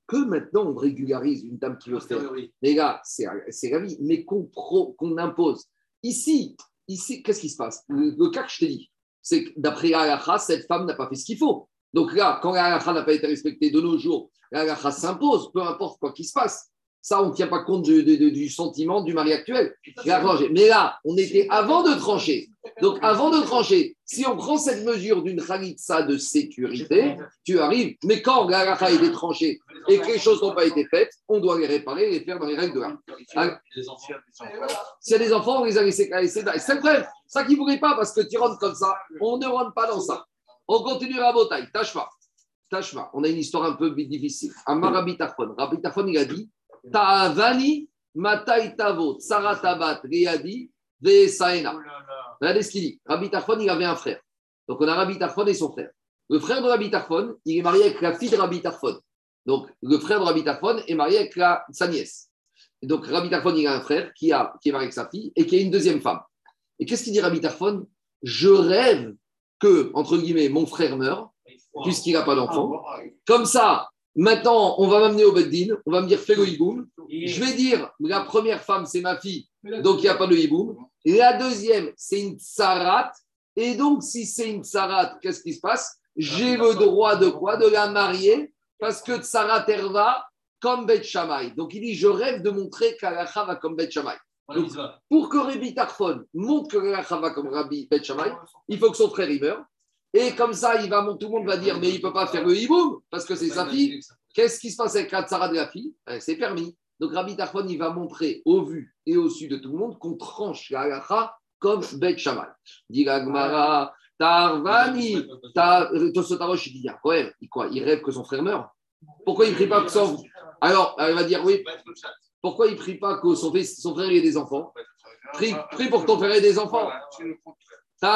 Que maintenant, on régularise une dame qui veut faire. Oui. Les gars, c'est c'est la vie, mais qu'on pro- qu'on impose. Ici, ici qu'est-ce qui se passe? Le, le cas que je t'ai dit, c'est que d'après la cette femme n'a pas fait ce qu'il faut. Donc là, quand la n'a pas été respectée de nos jours, la s'impose, peu importe quoi qu'il se passe. Ça, on ne tient pas compte du sentiment du mari actuel. Il a tranché. Mais là, on était avant de trancher. Donc, avant de trancher, si on prend cette mesure d'une khalitsa de sécurité, tu arrives. Mais quand la a été tranchée et que les choses n'ont pas été faites, on doit les réparer et les faire dans les règles de l'art. S'il y a des enfants, on les a laissés. C'est le problème. Ça qui ne voulait pas, parce que tu rentres comme ça. On ne rentre pas dans ça. On continue à Botaï. Tâche pas. Tâche pas. On a une histoire un peu difficile. Amar Rabbi Tarfon. Rabbi Tarfon, il a dit Ta'avani matai tavo tsaratabat riadi ve'esaena. Regardez ce qu'il dit. Rabbi Tarfon, il avait un frère. Donc, on a Rabbi Tarfon et son frère. Le frère de Rabbi Tarfon, il est marié avec la fille de Rabbi Tarfon. Donc, le frère de Rabbi Tarfon est marié avec la- sa nièce. Et donc, Rabbi Tarfon, il a un frère qui, a, qui est marié avec sa fille et qui a une deuxième femme. Et qu'est-ce qu'il dit Rabbi Tarfon? Je rêve que, entre guillemets, mon frère meure, puisqu'il n'a pas d'enfant. Comme ça, maintenant, on va m'amener au Beddin, on va me dire fais le hiboum. Je vais dire la première femme, c'est ma fille, donc il n'y a pas de hiboum. La deuxième, c'est une tsarat. Et donc, si c'est une tsarat, qu'est-ce qui se passe? J'ai le droit de quoi? De la marier, parce que tsarat erva comme Bet Shammai. Donc, il dit je rêve de montrer qu'Alacha va comme Bet Shammai. Donc, pour que Rabbi Tarfon montre que l'Alacha va comme Rabbi Bet Shammai, il faut que son frère y meure. Et comme ça, il va, tout le monde va dire, mais il ne peut pas faire le hiboum parce que c'est sa fille. Qu'est-ce qui se passe avec la tsara de la fille? Ben, C'est permis. Donc Rabbi Tarfon, il va montrer au vu et au su de tout le monde qu'on tranche la halakha comme Bet Shammai. Dit la Gemara, Tarvani, Ta- euh, Tosotarosh, il dit, ah, ouais, il, quoi, il rêve que son frère meurt. Pourquoi il ne prie pas que son... Alors, elle va dire, oui, pourquoi il ne prie pas que son, fils- son frère ait des enfants? Prie, prie pour que ton frère ait des enfants. Donc,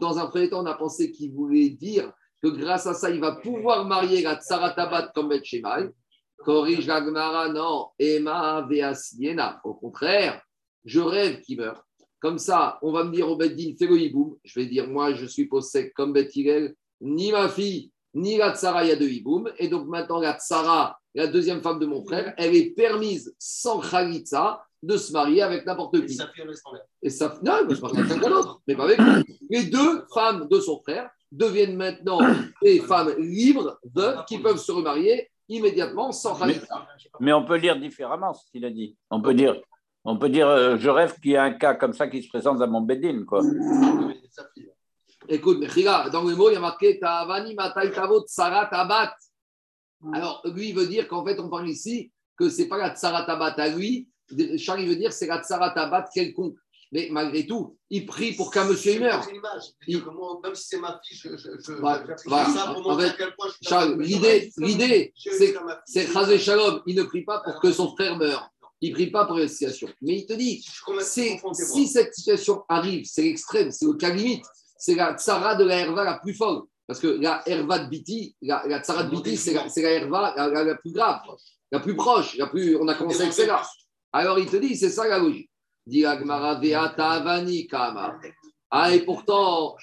dans un premier temps, on a pensé qu'il voulait dire que grâce à ça, il va pouvoir marier la tsaratabat comme Bet Shemai. Corrige la Gemara, non. Emma ve'asiena. Au contraire, je rêve qu'il meurt. Comme ça, on va me dire au Beddin, fais le hiboum. Je vais dire, moi, je suis possède comme Bet. Ni ma fille, ni la tsara, il y a de hiboum. Et donc, maintenant, la tsara, la deuxième femme de mon frère, elle est permise sans khalitsa de se marier avec n'importe qui. Sa fille, elle laisse tomber. Et ça, non, avec quelqu'un d'autre, mais pas avec lui. Les deux femmes de son frère deviennent maintenant des femmes libres, veuves, qui peuvent se remarier immédiatement sans Mais- khalitsa. Mais on peut lire différemment ce qu'il a dit. On peut dire, on peut dire euh, je rêve qu'il y a un cas comme ça qui se présente à mon bedin. Quoi. Écoute, mais regarde, dans le mot, il y a marqué Ta'avani matai tavot tsarat abat. Alors, lui, il veut dire qu'en fait, on parle ici que c'est pas la tsarat abat à lui. Charles, il veut dire que c'est la tsarat abat quelconque. Mais malgré tout, il prie pour qu'un monsieur meure. Il- Que Même si c'est ma fille, je. je, je ça pour montrer fait, à quel point je Charles, l'idée, l'idée, c'est Chazé Shalom. Il ne prie pas pour que son frère meure. Il ne prie pas pour la situation. Mais il te dit, si cette situation arrive, c'est l'extrême, c'est le cas limite, c'est la tsara de la herva la plus folle. Parce que la herva de Biti, la, la tsara de Biti, c'est la, la herva la plus grave, la plus proche, la plus, on a commencé avec celle-là. Alors il te dit, c'est ça la logique. Ah, et pourtant,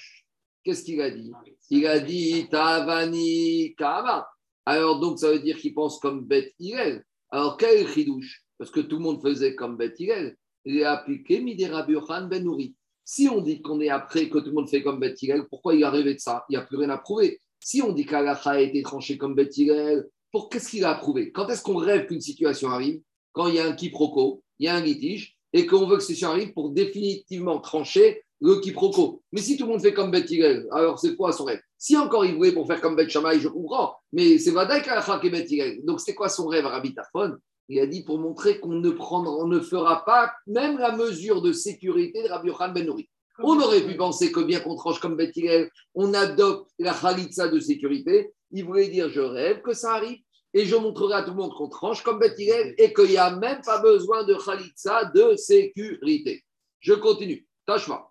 qu'est-ce qu'il a dit? Il a dit Tavani Kama. Alors donc, ça veut dire qu'il pense comme Beth Hillel. Alors, quel chidouche? Parce que tout le monde faisait comme Beth Hillel. Il est appliqué Yochanan Ben Nouri. Si on dit qu'on est après, que tout le monde fait comme Beth Hillel, pourquoi il est arrivé de ça? Il n'y a plus rien à prouver. Si on dit qu'Alacha a été tranché comme Beth Hillel, pour qu'est-ce qu'il a à prouver? Quand est-ce qu'on rêve qu'une situation arrive? Quand il y a un quiproquo, il y a un litige, et qu'on veut que situation arrive pour définitivement trancher le quiproquo. Mais si tout le monde fait comme Beth Hillel, alors c'est quoi son rêve? Si encore il voulait pour faire comme Beth Shammai, je comprends, mais c'est Vadaï qu'Alacha qui est Beth Hillel. Donc c'était quoi son rêve? Rabbi Tarfon Il a dit pour montrer qu'on ne, prendra, on ne fera pas même la mesure de sécurité de Rabbi Yochanan Ben Nouri. On aurait pu penser que bien qu'on tranche comme Beth Hillel, on adopte la khalitsa de sécurité. Il voulait dire je rêve que ça arrive et je montrerai à tout le monde qu'on tranche comme Beth Hillel et qu'il n'y a même pas besoin de khalitsa de sécurité. Je continue. Tashma.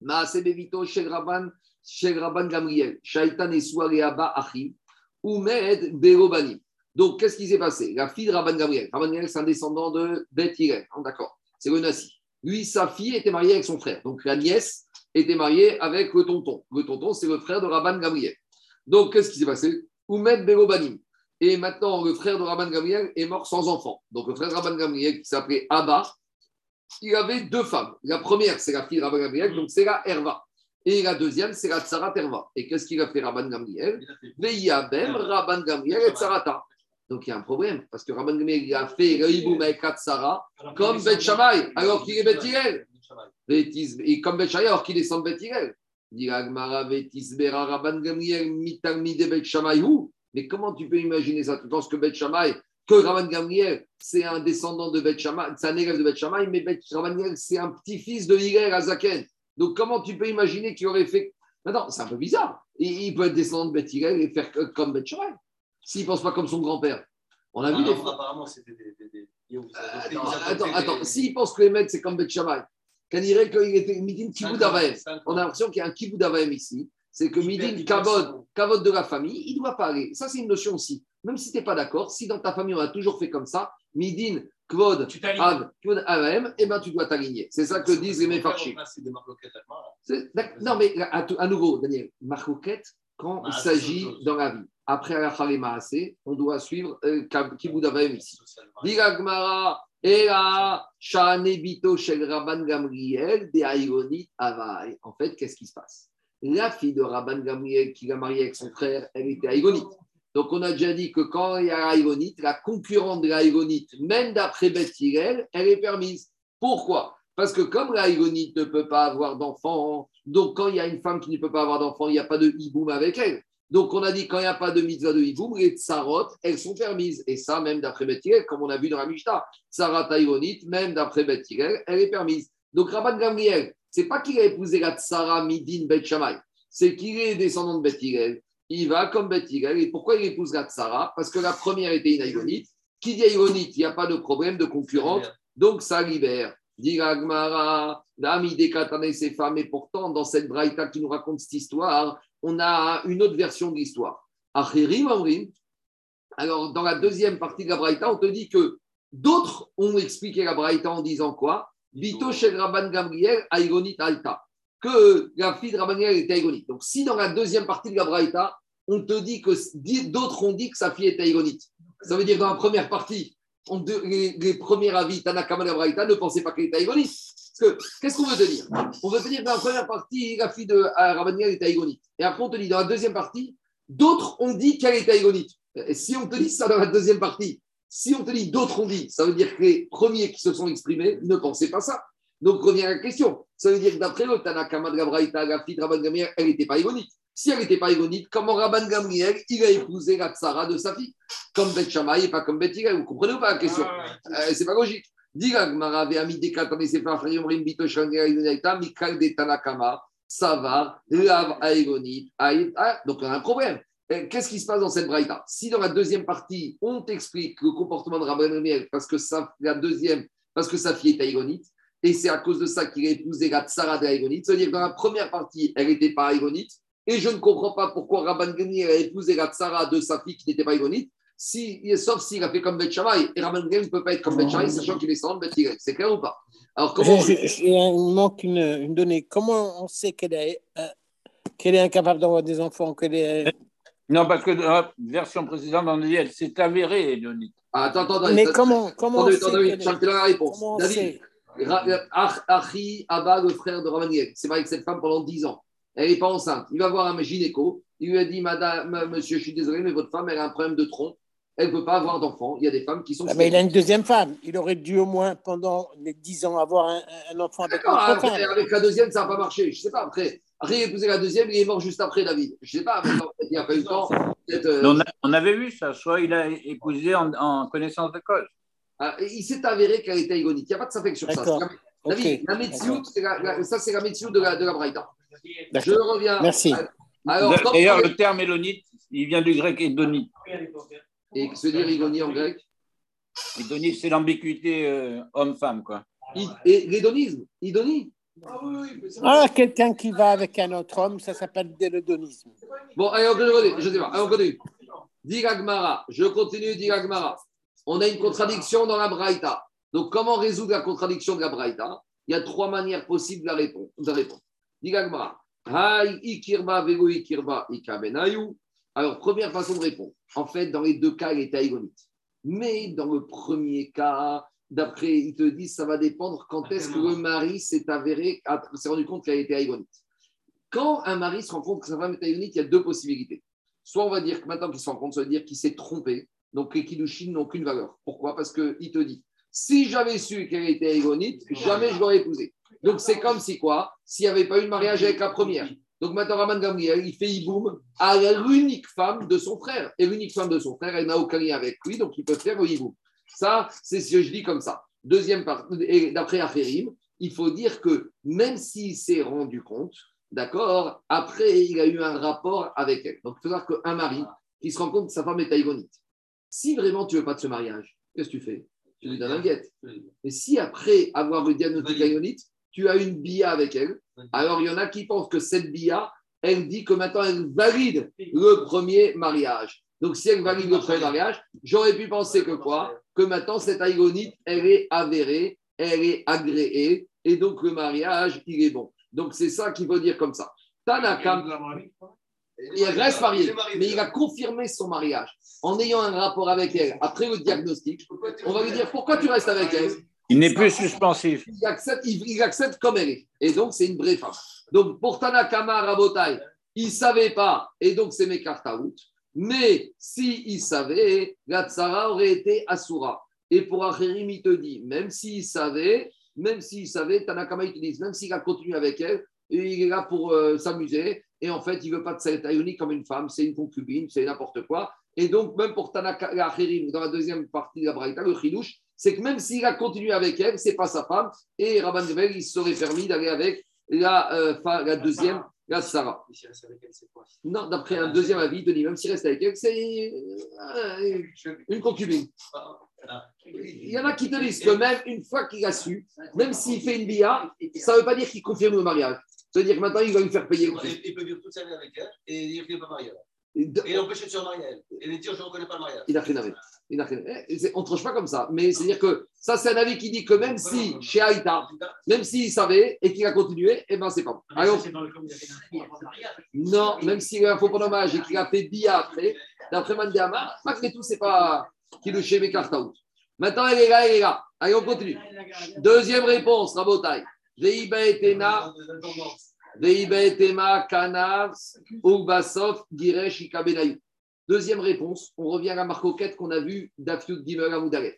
Maase Bevito chez Rabban, chez Rabban Gamriel, Shaitan et Suareaba Achim, Umed Berobani. Donc, qu'est-ce qui s'est passé? La fille de Rabban Gamriel, Rabban Gamriel, c'est un descendant de Beth Hillel, Ah, d'accord, c'est le Nassi. Lui, sa fille était mariée avec son frère. Donc, la nièce était mariée avec le tonton. Le tonton, c'est le frère de Rabban Gamriel. Donc, qu'est-ce qui s'est passé? Umed Berobanim. Et maintenant, le frère de Rabban Gamriel est mort sans enfant. Donc, le frère de Rabban Gamriel, qui s'appelait Abba, il avait deux femmes. La première, c'est la fille de Rabban Gamriel, donc c'est la Herva. Et la deuxième, c'est la Tsarat Herva. Et qu'est-ce qu'il a fait Rabban Gamriel Veiyabem Rabban Gamriel et Tsarata. Donc il y a un problème, parce que Rabban Gamriel il a fait le avec la Tsara comme Bet Shammai, alors qu'il est Bet Hillel. Et comme Bet Shammai, alors qu'il est sans Bet Hillel. Dit Rabban Gamriel Bet Shammai Mais comment tu peux imaginer ça? Tu penses que Bet Shammai, que Rabban Gamriel, c'est un descendant de Bet Shammai, c'est un élève de Bet Shammai, mais Bet Rabban Gamriel, c'est un petit-fils de Hillel Azaken. Donc comment tu peux imaginer qu'il aurait fait? Maintenant, c'est un peu bizarre. Il, il peut être descendant de Bet Hillel et faire comme Bet Shammai. S'il ne pense pas comme son grand-père. On a vu des. Apparemment, c'était des. Attends, attends. S'il pense que les mecs, c'est comme Bet Shammai, qu'on dirait qu'il était Midin. On a l'impression qu'il y a un Avaem ici. C'est que Midin Kavod. Kavod de la famille, il ne doit pas aller. Ça, c'est une notion aussi. Même si tu n'es pas d'accord, si dans ta famille, on a toujours fait comme ça, Midin, Kvod. Av, Kvod eh ben, tu dois t'aligner. C'est ça que disent les Mefarchim. Non, mais à, à nouveau, Daniel, Marcoquette, quand Ah, il s'agit dans la vie, après la Harema on doit suivre euh, Kiboud Avaem ici. Ela, Shel Rabban Gamriel, de Avaï. En fait, qu'est-ce qui se passe? La fille de Rabban Gamriel qui l'a mariée avec son frère, elle était Aïgonite. Donc, on a déjà dit que quand il y a Aïgonite, la concurrente de l'Aïgonite, même d'après Beth elle est permise. Pourquoi? Parce que comme l'Aïgonite ne peut pas avoir d'enfant, donc quand il y a une femme qui ne peut pas avoir d'enfant, il n'y a pas de hiboum avec elle. Donc, on a dit quand il n'y a pas de mitzvah de hiboum, les tsarot, elles sont permises. Et ça, même d'après Beth comme on a vu dans la Mishnah. Sarah même d'après Beth elle est permise. Donc Rabban Gamriel, c'est pas qu'il a épousé la Tsara Midin Bet c'est qu'il est descendant de Hillel. Il va comme Hillel. Et pourquoi il épouse la Tsara? Parce que la première était une Aïgonite. Qui dit Aïgonite, il n'y a pas de problème de concurrente, donc ça libère. Dit Agmara, Dami Dekatane, ses femmes. Et pourtant, dans cette braïta qui nous raconte cette histoire, on a une autre version de l'histoire. Achirim alors, dans la deuxième partie de la Braïta, on te dit que d'autres ont expliqué la Braïta en disant quoi? Bito chez Rabban Gamriel, Aïgonit Alta. Que la fille de Rabban était Aïgonite. Donc, si dans la deuxième partie de la Braïta, on te dit que d'autres ont dit que sa fille était Aïgonite, ça veut dire que dans la première partie, les, premiers avis, Tanakama la Braïta ne pensaient pas qu'elle était que, qu'est-ce qu'on veut te dire? On veut te dire que dans la première partie, la fille de euh, Rabban était Aïgonite. Et après, on te dit dans la deuxième partie, d'autres ont dit qu'elle était Aïgonite. Et si on te dit ça dans la deuxième partie, si on te dit d'autres ont dit, ça veut dire que les premiers qui se sont exprimés ne pensaient pas ça. Donc revient la question. Ça veut dire que d'après le Tanakama de la Braïta, la fille de Rabban Gamriel, elle n'était pas égonite. Si elle n'était pas égonite, comment Rabban Gamriel, il a épousé la tsara de sa fille? Comme Beth Shammai et pas comme Hillel. Vous comprenez ou pas la question? Ah, Euh, C'est pas logique. Donc on a un problème. Euh, Qu'est-ce qui se passe dans cette braïta? Si dans la deuxième partie, on t'explique le comportement de Rabban Gamriel parce que sa, la deuxième, parce que sa fille est aïgonite, et c'est à cause de ça qu'il a épousé la tsara de aïgonite, c'est-à-dire que dans la première partie, elle n'était pas aïgonite, Et je ne comprends pas pourquoi Rabban Gani a épousé la tsara de sa fille qui n'était pas igonite, si, sauf s'il a fait comme Bet Shammai. Et Rabban Gani ne peut pas être comme Bet Shammai, sachant qu'il est sans Bet. C'est clair ou pas? Alors, comment. Je- je- je- il manque une, une donnée. Comment on sait qu'elle est, euh, est incapable d'avoir des enfants qu'elle est... Non, parce que dans la version précédente, on dit elle s'est avérée, Léonide. Ah, attends, attends, attends. Mais attends, comment, comment je te donne la réponse. Comment David, Achi, Abba, le frère de Ramaniel, c'est marié avec cette femme pendant 10 ans. Elle n'est pas enceinte. Il va voir un gynéco. Il lui a dit Madame, monsieur, je suis désolé, mais votre femme, elle a un problème de tronc. Elle ne peut pas avoir d'enfant. Il y a des femmes qui sont. Ah, mais il a une deuxième femme. Il aurait dû au moins, pendant les dix ans, avoir un, un enfant avec après, femme. avec la deuxième, ça n'a pas marché. Je ne sais pas. Après, après, il a épousé la deuxième, il est mort juste après David. Je ne sais pas. Il n'y a pas eu le temps. Euh, On, a- on avait vu ça, soit il a épousé en, en connaissance de cause. ah, il s'est avéré qu'elle était igonique. Il n'y a pas de safek sur ça. La- David, la Metsiout, c'est la- la- ça, c'est la Metsiout de la, de la Braïta. Je reviens. Merci. D'ailleurs, le terme élonite, il vient du grec hédonite. Et que se dire igonie en grec? Hédonite, c'est l'ambiguïté euh, homme-femme, quoi. Et l'hédonisme, idonie. Ah, quelqu'un qui va avec un autre homme, ça s'appelle délodonisme. Bon, allez, on continue. Je sais pas. Allez, on continue. Dit. Je continue, dit. On a une contradiction dans la Braïta. Donc, comment résoudre la contradiction de la Braïta? Il y a trois manières possibles de répondre. De. Dit. Alors, première façon de répondre. En fait, dans les deux cas, elle est aïgonite. Mais dans le premier cas, d'après, ils te disent, ça va dépendre quand est-ce que le mari s'est avéré, s'est rendu compte qu'elle était aïgonite. Quand un mari se rend compte que sa femme est aïgonite, il y a deux possibilités. Soit on va dire que maintenant qu'il se rend compte, ça veut dire qu'il s'est trompé. Donc les kiddushin n'ont aucune valeur. Pourquoi? Parce qu'il te dit, si j'avais su qu'elle était aïgonite, jamais je l'aurais épousée. Donc c'est comme si quoi? S'il n'y avait pas eu de mariage avec la première. Donc maintenant, Raman Gamriel, il fait hiboum à l'unique femme de son frère. Et l'unique femme de son frère, elle n'a aucun lien avec lui, donc il peut faire le hiboum. Ça, c'est ce que je dis comme ça. Deuxième partie, et d'après Aferim, il faut dire que même s'il s'est rendu compte, d'accord, après, il a eu un rapport avec elle. Donc il faut savoir qu'un mari qui se rend compte que sa femme est taïgonite, si vraiment tu veux pas de ce mariage, qu'est-ce que tu fais? Tu lui donnes un guette. Mais si après avoir le diagnostic taïgonite, tu as une bia avec elle, alors il y en a qui pensent que cette bia, elle dit que maintenant elle valide le premier mariage. Donc si elle valide le premier mariage, j'aurais pu penser que quoi? Que maintenant cette aïgonite, elle est avérée, elle est agréée, et donc le mariage, il est bon. Donc c'est ça qu'il faut dire comme ça. Tanakam, il reste marié, mais il a confirmé son mariage en ayant un rapport avec elle après le diagnostic. On va lui dire pourquoi tu restes avec elle? Il n'est plus suspensif. il accepte, il, il accepte comme elle est. Et donc, c'est une vraie femme. Donc, pour Tanakama Rabotai, il ne savait pas, et donc c'est Mekartaout. Mais s'il il savait, la tsara aurait été Asura. Et pour Acherim, il te dit, même s'il savait, même s'il savait, Tanakama, il te dit, même s'il a continué avec elle, il est là pour euh, s'amuser, et en fait, il ne veut pas de cette ionique comme une femme, c'est une concubine, c'est n'importe quoi. Et donc, même pour Tanaka Acherim, dans la deuxième partie de la Braïta, le Chidouche, c'est que même s'il a continué avec elle, c'est pas sa femme, et Rabban Gamel, il serait permis d'aller avec la, euh, la deuxième, si elle reste avec elle, c'est quoi? Non, d'après un deuxième avis, dit, même s'il reste avec elle, c'est euh, une concubine. Il y en a qui te disent que même une fois qu'il a su, même s'il fait une bia, ça ne veut pas dire qu'il confirme le mariage. Ça veut dire que maintenant, il va lui faire payer. Il peut vivre toute sa vie avec elle et dire qu'il n'est pas marié. Et l'empêcher de se remarier à elle. Et lui dire je ne reconnais pas le mariage. Il a rien avec. On ne tranche pas comme ça. Mais c'est-à-dire que ça, c'est un avis qui dit que même si, chez Aïta, même s'il savait et qu'il a continué, eh ben c'est pas bon. Alors, mariage. non, même s'il a un faux hommage et qu'il a fait bia après, d'après Mandéama, malgré tout, c'est pas qu'il le chez Mekartaout. Maintenant, elle est là, elle est là. Allez, on continue. Deuxième réponse, Rabotai. Giresh. Deuxième réponse, on revient à la marcoquette qu'on a vue d'Afiud Gimel Amoudalef.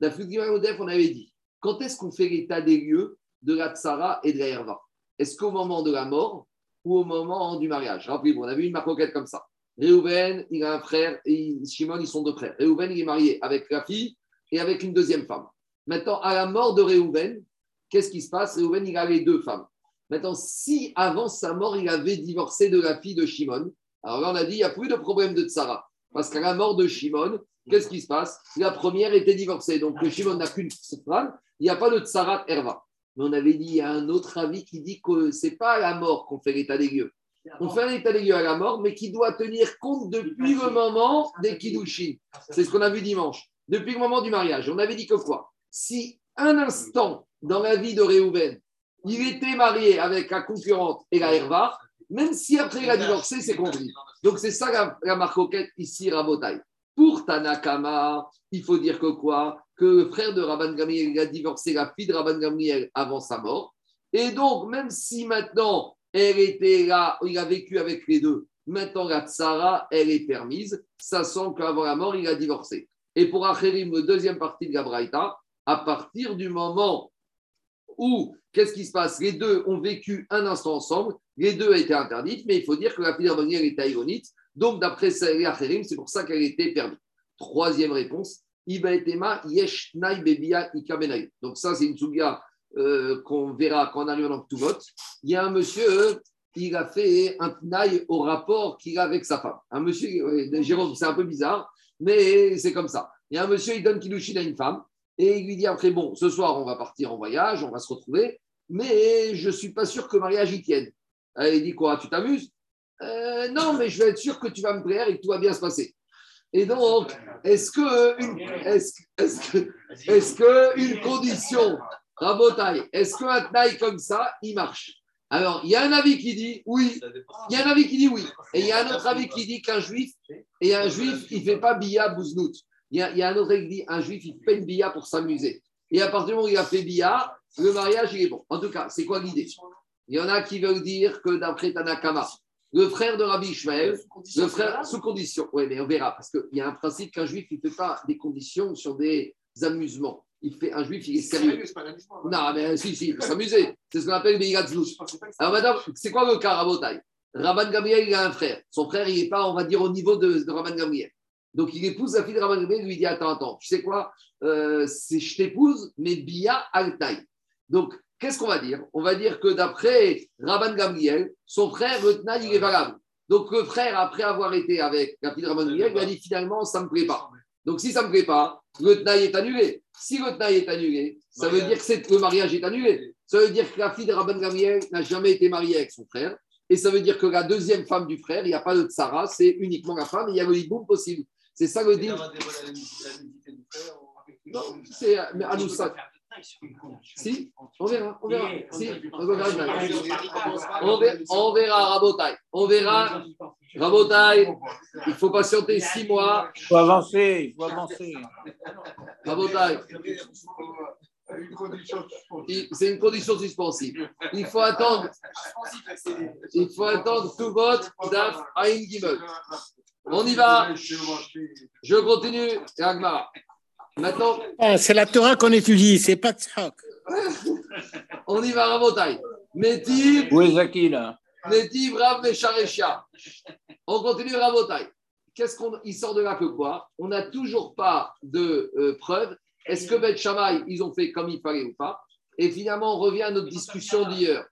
D'Afiud Gimel Amoudalef, on avait dit quand est-ce qu'on fait l'état des lieux de la tsara et de la herva? Est-ce qu'au moment de la mort ou au moment du mariage? Rappelez-vous, on a vu une marcoquette comme ça. Réhouven, il a un frère, et Shimon, ils sont deux frères. Réhouven, il est marié avec la fille et avec une deuxième femme. Maintenant, à la mort de Réhouven, qu'est-ce qui se passe? Réhouven, il a les deux femmes. Maintenant, si avant sa mort, il avait divorcé de la fille de Shimon, alors là, on a dit, il n'y a plus de problème de tsara. Parce qu'à la mort de Shimon, qu'est-ce qui se passe? La première était divorcée. Donc, Shimon n'a qu'une femme, il n'y a pas de tsarat erva. Mais on avait dit, il y a un autre avis qui dit que ce n'est pas à la mort qu'on fait l'état des lieux. On fait un état des lieux à la mort, mais qui doit tenir compte depuis le moment des Kiddushin. C'est ce qu'on a vu dimanche. Depuis le moment du mariage. On avait dit que quoi? Si un instant dans la vie de Réhouven, il était marié avec la concurrente et la Herva, même si après il a divorcé, c'est compris. Donc c'est ça la, la marcoquette ici, Rabotai. Pour Tanakama, il faut dire que quoi? Que le frère de Rabban Gamliel il a divorcé la fille de Rabban Gamliel avant sa mort. Et donc, même si maintenant elle était là, il a vécu avec les deux, maintenant la tsara, elle est permise, ça sent qu'avant la mort, il a divorcé. Et pour Acherim, le deuxième partie de la Braïta, à partir du moment où, qu'est-ce qui se passe? Les deux ont vécu un instant ensemble, les deux étaient interdites, mais il faut dire que la de elle était aïronite, donc d'après les Acherim, c'est pour ça qu'elle était permise. Troisième réponse. Donc ça, c'est une souga euh, qu'on verra quand on arrive dans tout vote. Il y a un monsieur, il a fait un tnaï au rapport qu'il a avec sa femme. Un monsieur, euh, Jérôme, c'est un peu bizarre, mais c'est comme ça. Il y a un monsieur, il donne Kilushin à une femme, et il lui dit après, bon, ce soir, on va partir en voyage, on va se retrouver, mais je ne suis pas sûr que le mariage y tienne. Euh, Il dit quoi Tu t'amuses? Euh, Non, mais je vais être sûr que tu vas me plaire et que tout va bien se passer. Et donc, est-ce que une, est-ce, condition, Rabotaille, est-ce qu'un taille comme ça, il marche? Alors, il y a un avis qui dit oui, il y a un avis qui dit oui, et il y a un autre avis qui dit qu'un juif, et un juif, il ne fait pas billa bouznout. Il y, a, il y a un autre qui dit un juif, il fait une billa pour s'amuser. Et à partir du moment où il a fait billa, le mariage, il est bon. En tout cas, c'est quoi l'idée? Il y en a qui veulent dire que d'après Tanakama, le frère de Rabbi Ishmael, le frère sous condition. Oui, mais on verra, parce qu'il y a un principe qu'un juif, il ne fait pas des conditions sur des amusements. Il fait un juif, il est sérieux. Pas l'amusement. Non, mais si, si, il peut s'amuser. C'est ce qu'on appelle Beïgatzlous. Alors maintenant, c'est quoi le cas Rabotai? Rabban Gabriel, il a un frère. Son frère, il n'est pas, on va dire, au niveau de, de Rabban Gabriel. Donc il épouse la fille de Rabban Gabriel, il lui dit Attends, attends, tu sais quoi? Euh, c'est, Je t'épouse, mais Bia Altaï. Donc, qu'est-ce qu'on va dire? On va dire que d'après Rabban Gamliel, son frère, le Tnaï, il est valable. Donc le frère, après avoir été avec la fille de Rabban Gamliel, il a dit finalement, ça ne me plaît pas. Donc si ça ne me plaît pas, le Tnaï est annulé. Si le Tnaï est annulé, ça veut dire que le mariage est annulé. Ça veut dire que la fille de Rabban Gamliel n'a jamais été mariée avec son frère. Et ça veut dire que la deuxième femme du frère, il n'y a pas de tsara, c'est uniquement la femme, et il y a le hiboum possible. C'est ça le dit. c'est Anoussa. Si, on verra, on verra. Si, on verra. On verra, on verra Rabotai. On verra, Rabotai. Il faut patienter six mois. Il faut avancer, il faut avancer. Rabotai. Une C'est une condition suspensive. Il faut attendre, il faut attendre tout vote d'Af Aïn Gimel. On y va. Je continue, Agmar. Maintenant, Ah, c'est la Torah qu'on étudie, c'est pas Tzhak. on y va, Rabotai. Métiv, Où est Zaki là Métiv, Rav, Mesharesha. On continue, Rabotai. Qu'est-ce qu'on il sort de là que quoi On n'a toujours pas de euh, preuves. Est-ce que Beth Shammai, ils ont fait comme il fallait ou pas Et finalement, on revient à notre discussion d'hier.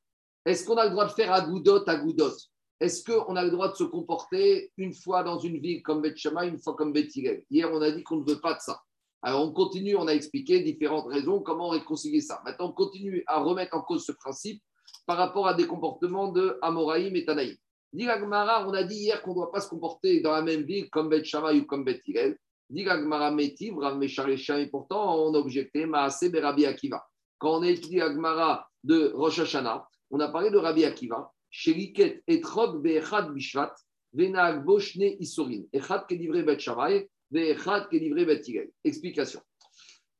Est-ce qu'on a le droit de faire à Goudot à Goudot Est-ce qu'on a le droit de se comporter une fois dans une ville comme Beth Shammai, une fois comme Beth Hillel? Hier, on a dit qu'on ne veut pas de ça. Alors, on continue, on a expliqué différentes raisons, comment réconcilier ça. Maintenant, on continue à remettre en cause ce principe par rapport à des comportements de Amoraïm et Tanaïm. Gemara, on a dit hier qu'on ne doit pas se comporter dans la même ville comme Beth Shammai ou comme Beth Hillel. Gemara Métiv, Rav et pourtant on a objecté Maaseh Berabi Akiva. Quand on a étudié la Gemara de Rosh Hashanah, on a parlé de Rabbi Akiva, Sheliket etrog be'echad bishvat, ve'nag boshne isurin, echad ke livré Beth Shammai, ve'echad ke livré Beth Hillel. Explication.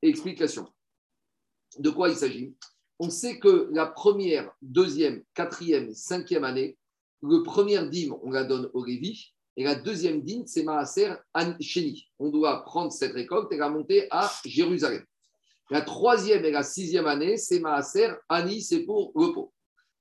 Explication. De quoi il s'agit? On sait que la première, deuxième, quatrième, cinquième année, le premier dîme, on la donne au Lévi, et la deuxième dîme, c'est Maaser An Sheni. On doit prendre cette récolte et la monter à Jérusalem. La troisième et la sixième année, c'est Maaser Ani, c'est pour repos.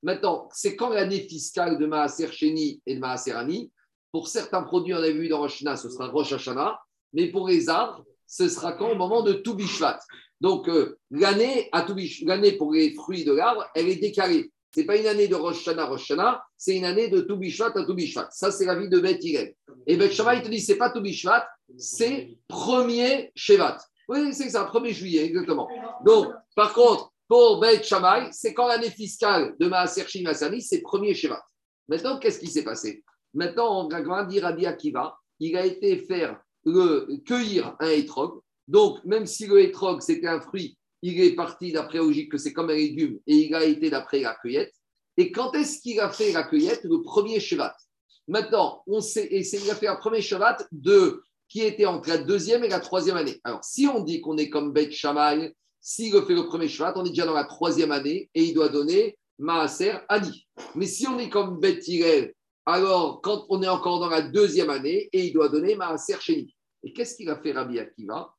Maintenant, c'est quand l'année fiscale de Maaser Sheni et de Maaser Ani. Pour certains produits, on a vu dans Rosh Hashanah, ce sera Rosh Hashanah, mais pour les arbres, ce sera quand au moment de tout Bishvat. Donc, euh, l'année à l'année pour les fruits de l'arbre, elle est décalée. Ce n'est pas une année de Rosh Hashanah, Rosh Hashanah, c'est une année de tout Bishvat à tout Bishvat. Ça, c'est la vie de Beth Hillel. Et Beth Shammai, te dit, c'est pas tout Bishvat, c'est premier Shevat. Oui, c'est ça, 1er juillet, exactement. Donc, par contre, pour Beth Shammai, c'est quand l'année fiscale de Maaser Shini Massani, c'est premier Shevat. Maintenant, qu'est-ce qui s'est passé? Maintenant, on va dire Rabbi Akiva, il a été faire le, cueillir un étrog. Donc, même si le étrog, c'était un fruit, il est parti d'après logique que c'est comme un légume et il a été d'après la cueillette. Et quand est-ce qu'il a fait la cueillette? Le premier Shevat. Maintenant, on sait, et il a fait un premier Shevat de, qui était entre la deuxième et la troisième année. Alors, si on dit qu'on est comme Beth Shammai, s'il fait le premier Shevat, on est déjà dans la troisième année et il doit donner Maaser Ani. Mais si on est comme Beth alors quand on est encore dans la deuxième année et il doit donner Maaser Sheni. Et qu'est-ce qu'il a fait Rabbi Akiva?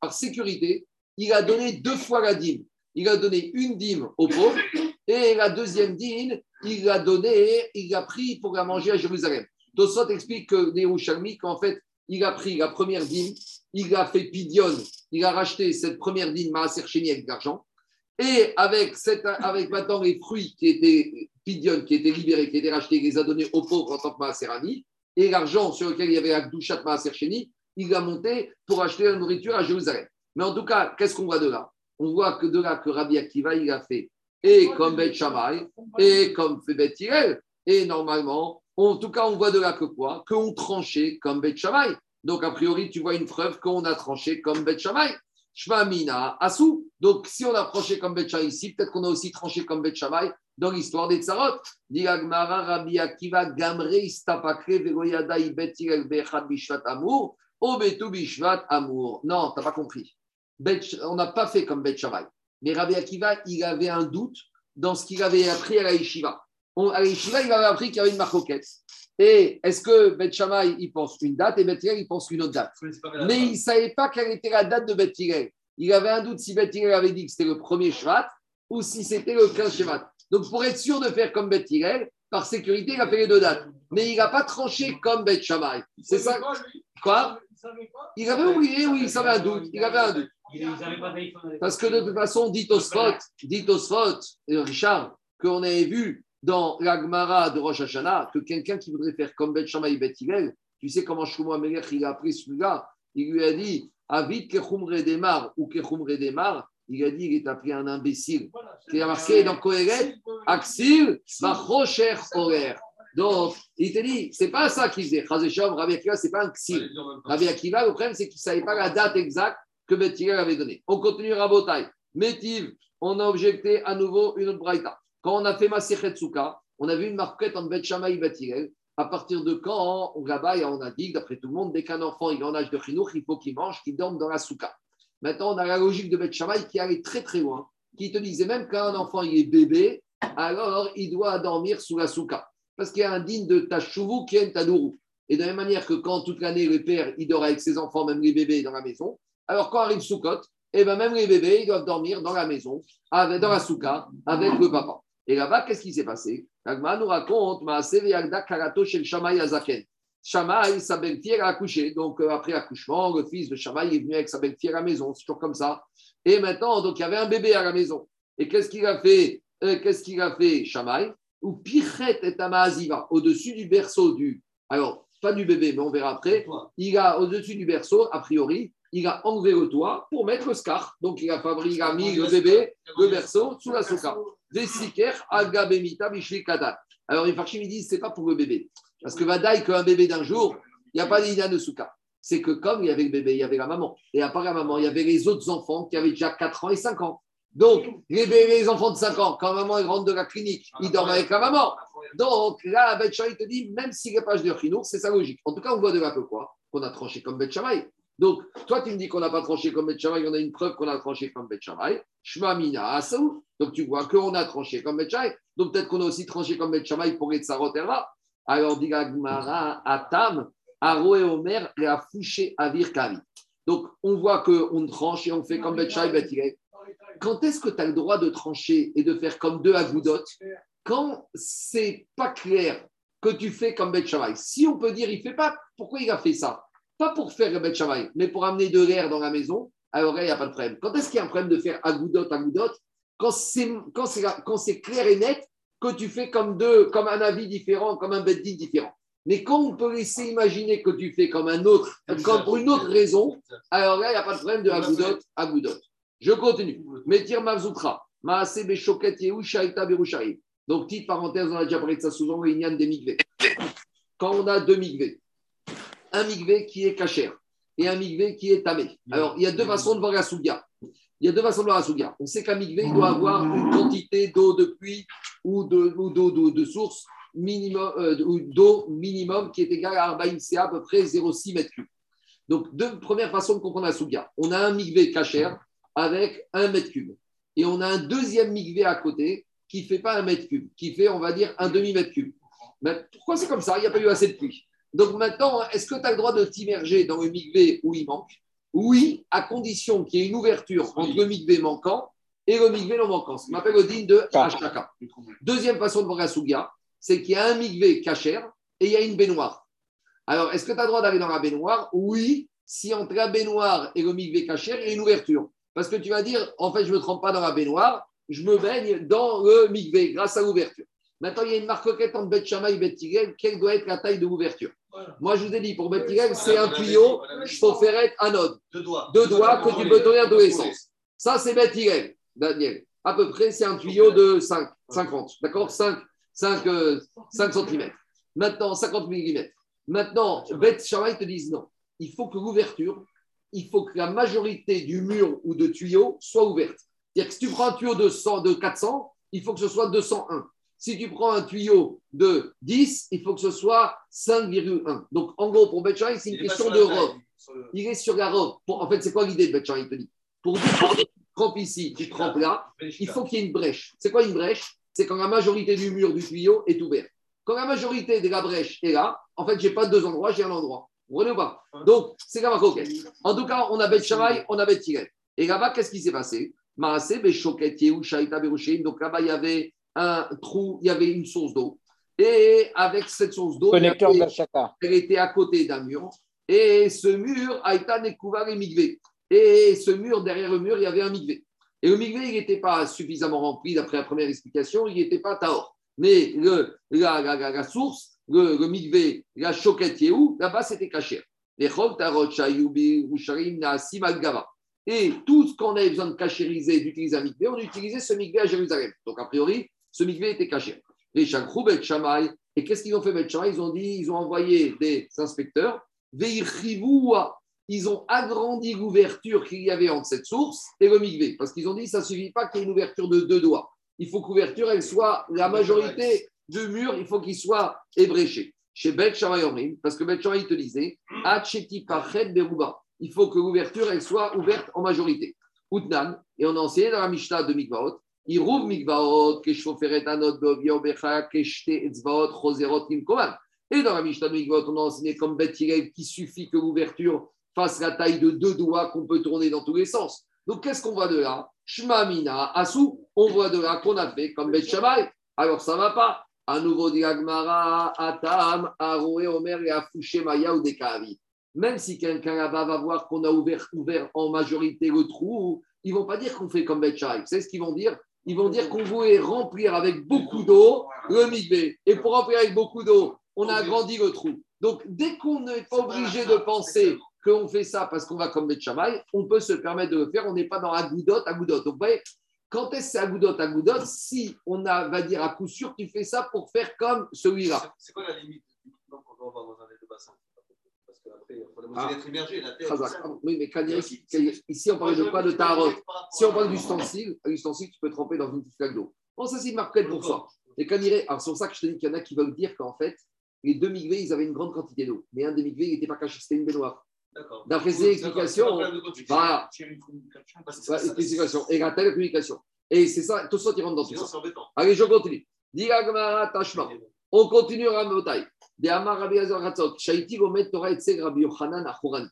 Par sécurité, il a donné deux fois la dîme. Il a donné une dîme aux pauvres et la deuxième dîme, il l'a donné, il l'a pris pour la manger à Jérusalem. Tosot explique que Nérouchalmi, qu'en fait, il a pris la première dîme, il a fait pidion, il a racheté cette première dîme Maaser Sheni avec de l'argent. Et avec, maintenant les fruits qui étaient pidion, qui étaient libérés, qui étaient rachetés, il les a donnés aux pauvres en tant que Maaserani et l'argent sur lequel il y avait la Gdushat Maaser Sheni, il l'a monté pour acheter la nourriture à Jérusalem. Mais en tout cas, qu'est-ce qu'on voit de là? On voit que de là que Rabbi Akiva, il a fait et comme Beth Shammai, et comme Beth Hillel. Et normalement, en tout cas, on voit de là que quoi? Qu'on tranchait comme Beth Shammai. Donc, a priori, tu vois une preuve qu'on a tranché comme Beth Shammai. Shmamina Asou. Donc, si on a tranché comme Shammai ici, peut-être qu'on a aussi tranché comme Beth Shammai dans l'histoire des Tsarot. Rabbi Akiva Gamre Istapakre Bishvat Amour. Obetu Bishvat Amour. Non, tu n'as pas compris. on n'a pas fait comme Beth Shammai. Mais Rabbi Akiva, il avait un doute dans ce qu'il avait appris à la Yeshiva. à la Yeshiva, il avait appris qu'il y avait une marcoquette. Et est-ce que Beth Shammai, il pense une date et Beth Hillel, il pense une autre date Mais il ne savait pas quelle était la date de Beth Hillel. Il avait un doute si Beth Hillel avait dit que c'était le premier Shvat ou si c'était le 15 Shvat. Donc, pour être sûr de faire comme Beth Hillel, par sécurité, il a fait les deux dates. Mais il n'a pas tranché comme Beth Shammai. C'est ça Quoi Il avait oublié, oui, il avait un doute. Il avait un doute. Parce que de toute façon, dit Osfot, dit Osfot, Richard, qu'on avait vu dans l'Agmara de Rosh Hashanah, que quelqu'un qui voudrait faire comme Bet Shammai Bet tu sais comment Shlomo Amelech il a appris celui-là Il lui a dit Avit Kechumre Demar ou Kechumre Demar. Il a dit il est appelé un imbécile. Qui a marqué dans Kohelet Axil Bachocher Horer. Donc, il te dit, c'est pas ça qu'il faisait. Chazeshom, Rabbi Akiva, c'est pas un xil. Rabbi Akiva, le problème, c'est qu'il ne savait pas la date exacte que Bethilel avait donnée. On continue Rabotai. Métiv, on a objecté à nouveau une autre braïta. Quand on a fait Masechet Souka, on a vu une marquette entre Beth Shammai et Beth À partir de quand, là-bas, on a dit, d'après tout le monde, dès qu'un enfant est en âge de chinour, il faut qu'il mange, qu'il dorme dans la souka. Maintenant, on a la logique de Beth Shammai qui allait très très loin, qui te disait même qu'un enfant il est bébé, alors il doit dormir sous la souka. Parce qu'il y a un digne de Tashuvu qui est un Tadourou. Et de la même manière que quand toute l'année, le père, il dort avec ses enfants, même les bébés, dans la maison, alors quand arrive Soukot, et eh ben même les bébés, ils doivent dormir dans la maison, dans la souka, avec le papa. Et là-bas, qu'est-ce qui s'est passé? L'Agma nous raconte Karato chez le Shamaï Azaken. Shamaï, sa belle-fille, a accouché. Donc, euh, après l'accouchement, le fils de Shamaï est venu avec sa belle-fille à la maison. C'est toujours comme ça. Et maintenant, donc, il y avait un bébé à la maison. Et qu'est-ce qu'il a fait? Euh, Qu'est-ce qu'il a fait, Shamaï Ou Pichet et Amaziva, au-dessus du berceau du. Alors, pas du bébé, mais on verra après. Il a, au-dessus du berceau, a priori, il a enlevé le toit pour mettre le scar. Donc, il a fabriqué, il a mis le bébé, le berceau, sous la souka. Vesiker, agabemita, kadat. Alors, les Farchim, ils disent, c'est pas pour le bébé. Parce que Vadaï, qu'un bébé d'un jour, il n'y a pas d'idée de souka. C'est que comme il y avait le bébé, il y avait la maman. Et à part la maman, il y avait les autres enfants qui avaient déjà 4 ans et 5 ans. Donc, les, bébés, les enfants de 5 ans, quand maman rentre de la clinique, ils dorment avec la maman. Donc, là, Beth il te dit, même s'il n'y a pas de chinour, c'est sa logique. En tout cas, on voit de là que quoi Qu'on a tranché comme Beth donc, toi, tu me dis qu'on n'a pas tranché comme Bet on a une preuve qu'on a tranché comme Bet Shma Mina Asaou. Donc, tu vois qu'on a tranché comme Bet Donc, peut-être qu'on a aussi tranché comme Bet pour être Sarot Alors, dit Gmara, Atam, Aro et Omer, et a fouché Avir Kavi. Donc, on voit qu'on tranche et on fait comme Bet Bet Quand est-ce que tu as le droit de trancher et de faire comme deux Agoudot Quand c'est pas clair que tu fais comme Bet Si on peut dire, il fait pas, pourquoi il a fait ça? Pas pour faire le Bet mais pour amener de l'air dans la maison, alors il n'y a pas de problème. Quand est-ce qu'il y a un problème de faire agoudot, agoudot? Quand c'est, quand c'est, quand c'est clair et net que tu fais comme deux, comme un avis différent, comme un beddin différent. Mais quand on peut laisser imaginer que tu fais comme un autre, comme pour une autre raison, alors là, il n'y a pas de problème de agoudot, agoudot. Je continue. Métir Mavzoutra. Maase Beshoket Yehu Shaita. Donc, petite parenthèse, on a déjà parlé de ça souvent, a des migvés. Quand on a deux migvés, un migvé qui est cachère et un migvé qui est tamé. Alors, il y a deux façons de voir la souga. Il y a deux façons de voir la souga. On sait qu'un migvé doit avoir une quantité d'eau de pluie ou de- ou d'eau de, source minimum, euh, d'eau minimum qui est égale à 40 CA, à peu près 0,6 mètres cubes. Donc, deux premières façons de comprendre la souga. On a un migvé cachère avec un mètre cube. Et on a un deuxième migvé à côté qui ne fait pas un mètre cube, qui fait, on va dire, un demi-mètre cube. Mais pourquoi c'est comme ça? Il n'y a pas eu assez de pluie. Donc maintenant, est-ce que tu as le droit de t'immerger dans le migvé où il manque? Oui, à condition qu'il y ait une ouverture entre le migvé manquant et le migvé non manquant. Ce qu'on appelle le digne de Hachaka. Deuxième façon de voir la c'est qu'il y a un migvé cachère et il y a une baignoire. Alors, est-ce que tu as le droit d'aller dans la baignoire? Oui, si entre la baignoire et le migvé cachère, il y a une ouverture. Parce que tu vas dire, en fait, je ne me trempe pas dans la baignoire, je me baigne dans le migvé grâce à l'ouverture. Maintenant, il y a une marcoquette entre Bet et Bet Hillel. Quelle doit être la taille de l'ouverture Moi, je vous ai dit, pour Bet Hillel, c'est un tuyau, il faut faire être anode. Deux doigts. Deux doigts que tu peux tous les sens. Ça, c'est Bet Daniel. À peu près, c'est un tuyau de 5, 50. D'accord 5, 5, 5 cm. Maintenant, 50 mm. Maintenant, Bet te disent non. Il faut que l'ouverture, il faut que la majorité du mur ou de tuyau soit ouverte. C'est-à-dire que si tu prends un tuyau de, 100, de 400, il faut que ce soit 201. Si tu prends un tuyau de 10, il faut que ce soit 5,1. Donc, en gros, pour Bet Shammai, c'est une Il question de la robe. le- Il est sur la robe. Pour- en fait, c'est quoi l'idée de Bet Shammai, il te dit? Pour dire que tu trempes ici, tu trempes là, il faut qu'il y ait une brèche. C'est quoi une brèche? C'est quand la majorité du mur du tuyau est ouvert. Quand la majorité de la brèche est là, en fait, je n'ai pas deux endroits, j'ai un endroit. Vous comprenez ou pas? Donc, c'est comme un coquet. En tout cas, on a Bet Shammai, on a Bet Hillel. Et là-bas, qu'est-ce qui s'est passé? Donc là-bas, il y avait un trou, il y avait une source d'eau. Et avec cette source d'eau, elle était à côté d'un mur. Et ce mur a été découvert et migvé. Et ce mur, derrière le mur, il y avait un migvé. Et le migvé, il n'était pas suffisamment rempli, d'après la première explication, il n'était pas taor. Mais le, la, la- la- la source, le, le migvé, la choquette où là-bas, c'était caché. Et tout ce qu'on avait besoin de cachériser, d'utiliser un migvé, on utilisait ce migvé à Jérusalem. Donc, a priori, ce migvé était caché. Les chakrou, bet. Et qu'est-ce qu'ils ont fait, bet Ils ont dit, ils ont envoyé des inspecteurs Veirchivoua. Ils ont agrandi l'ouverture qu'il y avait entre cette source et le migvé. Parce qu'ils ont dit ça ne suffit pas qu'il y ait une ouverture de deux doigts. Il faut que l'ouverture, elle soit, la majorité du mur, il faut qu'il soit ébréché. Chez Bet Omrim, parce que Bet te disait, Hacheti Pachet Beruba. Il faut que l'ouverture, elle soit ouverte en majorité. Outnan, et on a enseigné dans la Mishnah de Mikvaot, Iruv Mikvaot, Keshoferet Anot Becha, Keshte Etzvaot, Choserot Nimkoman. Et dans la Mishnah de Mikvaot, on a enseigné comme Bet Hillel qu'il suffit que l'ouverture fasse la taille de deux doigts qu'on peut tourner dans tous les sens. Donc, qu'est-ce qu'on voit de là? Shma Mina Asu, on voit de là qu'on a fait comme Bet Shammai. Alors, ça ne va pas. À nouveau, dit Agmara, Atam, Aroé, Omer et Afouché, Maya ou Dekavi. Même si quelqu'un là-bas va voir qu'on a ouvert, en majorité le trou, ils ne vont pas dire qu'on fait comme Bet Shammai. Vous savez ce qu'ils vont dire Ils vont dire qu'on voulait remplir avec beaucoup d'eau le migvé. Et pour remplir avec beaucoup d'eau, on a agrandi le trou. Donc, dès qu'on n'est pas obligé de penser qu'on fait ça parce qu'on va comme Bet Shammai, on peut se permettre de le faire. On n'est pas dans Agudot, Agudot. Donc, vous voyez, quand est-ce que c'est Agudot, Agudot Si on a, va dire à coup sûr, tu fais ça pour faire comme celui-là? C'est- quoi la limite dans un des deux bassins Parce qu'après, il faut Ah. être immergé, la terre. Ça. Oui, mais Kaniré, ici, on parle de quoi De Tarot. Si on parle d'ustensile, un ustensile, tu peux tremper dans une petite flaque d'eau. Bon, ça, c'est une marquette pour soi. Et Kaniré, alors c'est pour ça que je te dis qu'il y en a qui veulent dire qu'en fait, les deux migvés, ils avaient une grande quantité d'eau. Mais un des migvés, il n'était pas caché, c'était une baignoire. D'après ces explications. Voilà, ça- ça- explication. Et la telle communication. Et c'est ça, tout ça, tu rentres dans tout ça. Allez, je continue. Diga Gemara Tashma. On continue Ramotai. De Amar Rabbi Hazar Hatzot. Shaiti Gomet Torah Etzeg Rabbi Yochanan Achorani.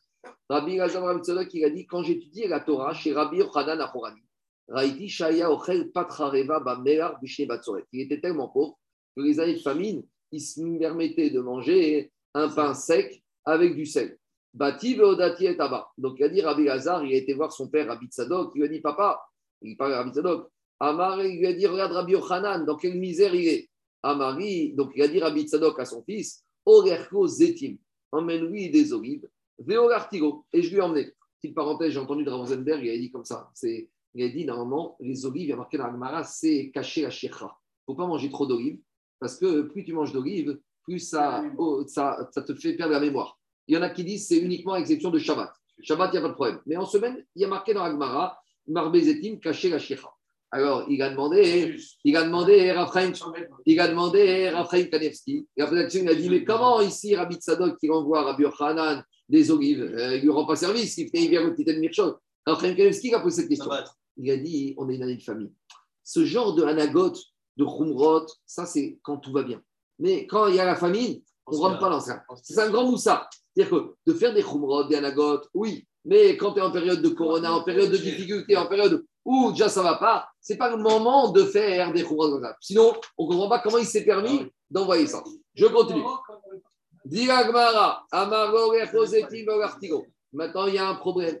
Rabbi Hazar Ratzodok, il a dit quand j'étudiais la Torah chez Rabbi Yochanan Achorani, Raïti Shaya Ochel Patrareva Bamelar Bishne Batsoret. Il était tellement pauvre que les années de famine, il se permettait de manger un pain sec avec du sel. Bati Veodati et Taba. Donc il a dit Rabbi Hazar, il a été voir son père Rabbi Tzadok, il lui a dit Papa, il parle à Rabbi Tzadok, Amar, il lui a dit Regarde Rabbi Yochanan, dans quelle misère il est. Amari, donc il a dit Rabbi Tzadok à son fils, Orerko Zetim, emmène-lui des olives, Veo l'artigo. Et je lui ai emmené. Petite parenthèse, j'ai entendu de Ravenzenberg, il a dit comme ça. C'est Il a dit, normalement, les olives, il y a marqué dans l'Agmara, c'est cacher la shirra. Il ne faut pas manger trop d'olives, parce que plus tu manges d'olives, plus ça, oh, ça, ça te fait perdre la mémoire. Il y en a qui disent c'est uniquement à l'exception de Shabbat. Shabbat, il n'y a pas de problème. Mais en semaine, il y a marqué dans l'Agmara, Marbezetim, cacher la shirra. Alors, il a demandé, il a demandé, Raphaël, il a demandé Raphaël Kanevski. Il a dit Mais comment ici, Rabbi Tzadok, qui renvoie Rabbi Yochanan des olives, euh, il lui rend pas service, il vient le petit Mirchot. Raphaël Kanevski a posé cette question. Il a dit On est une année de famille. Ce genre de hanagot, de khumrot, ça, c'est quand tout va bien. Mais quand il y a la famine, on ne rentre pas dans ça. C'est un grand moussa. C'est-à-dire que de faire des khumrot, des hanagot, oui. Mais quand tu es en période de corona, en période de difficulté, en période où déjà ça ne va pas, ce n'est pas le moment de faire des ça. Sinon, on ne comprend pas comment il s'est permis d'envoyer ça. Je continue. Maintenant, il y a un problème.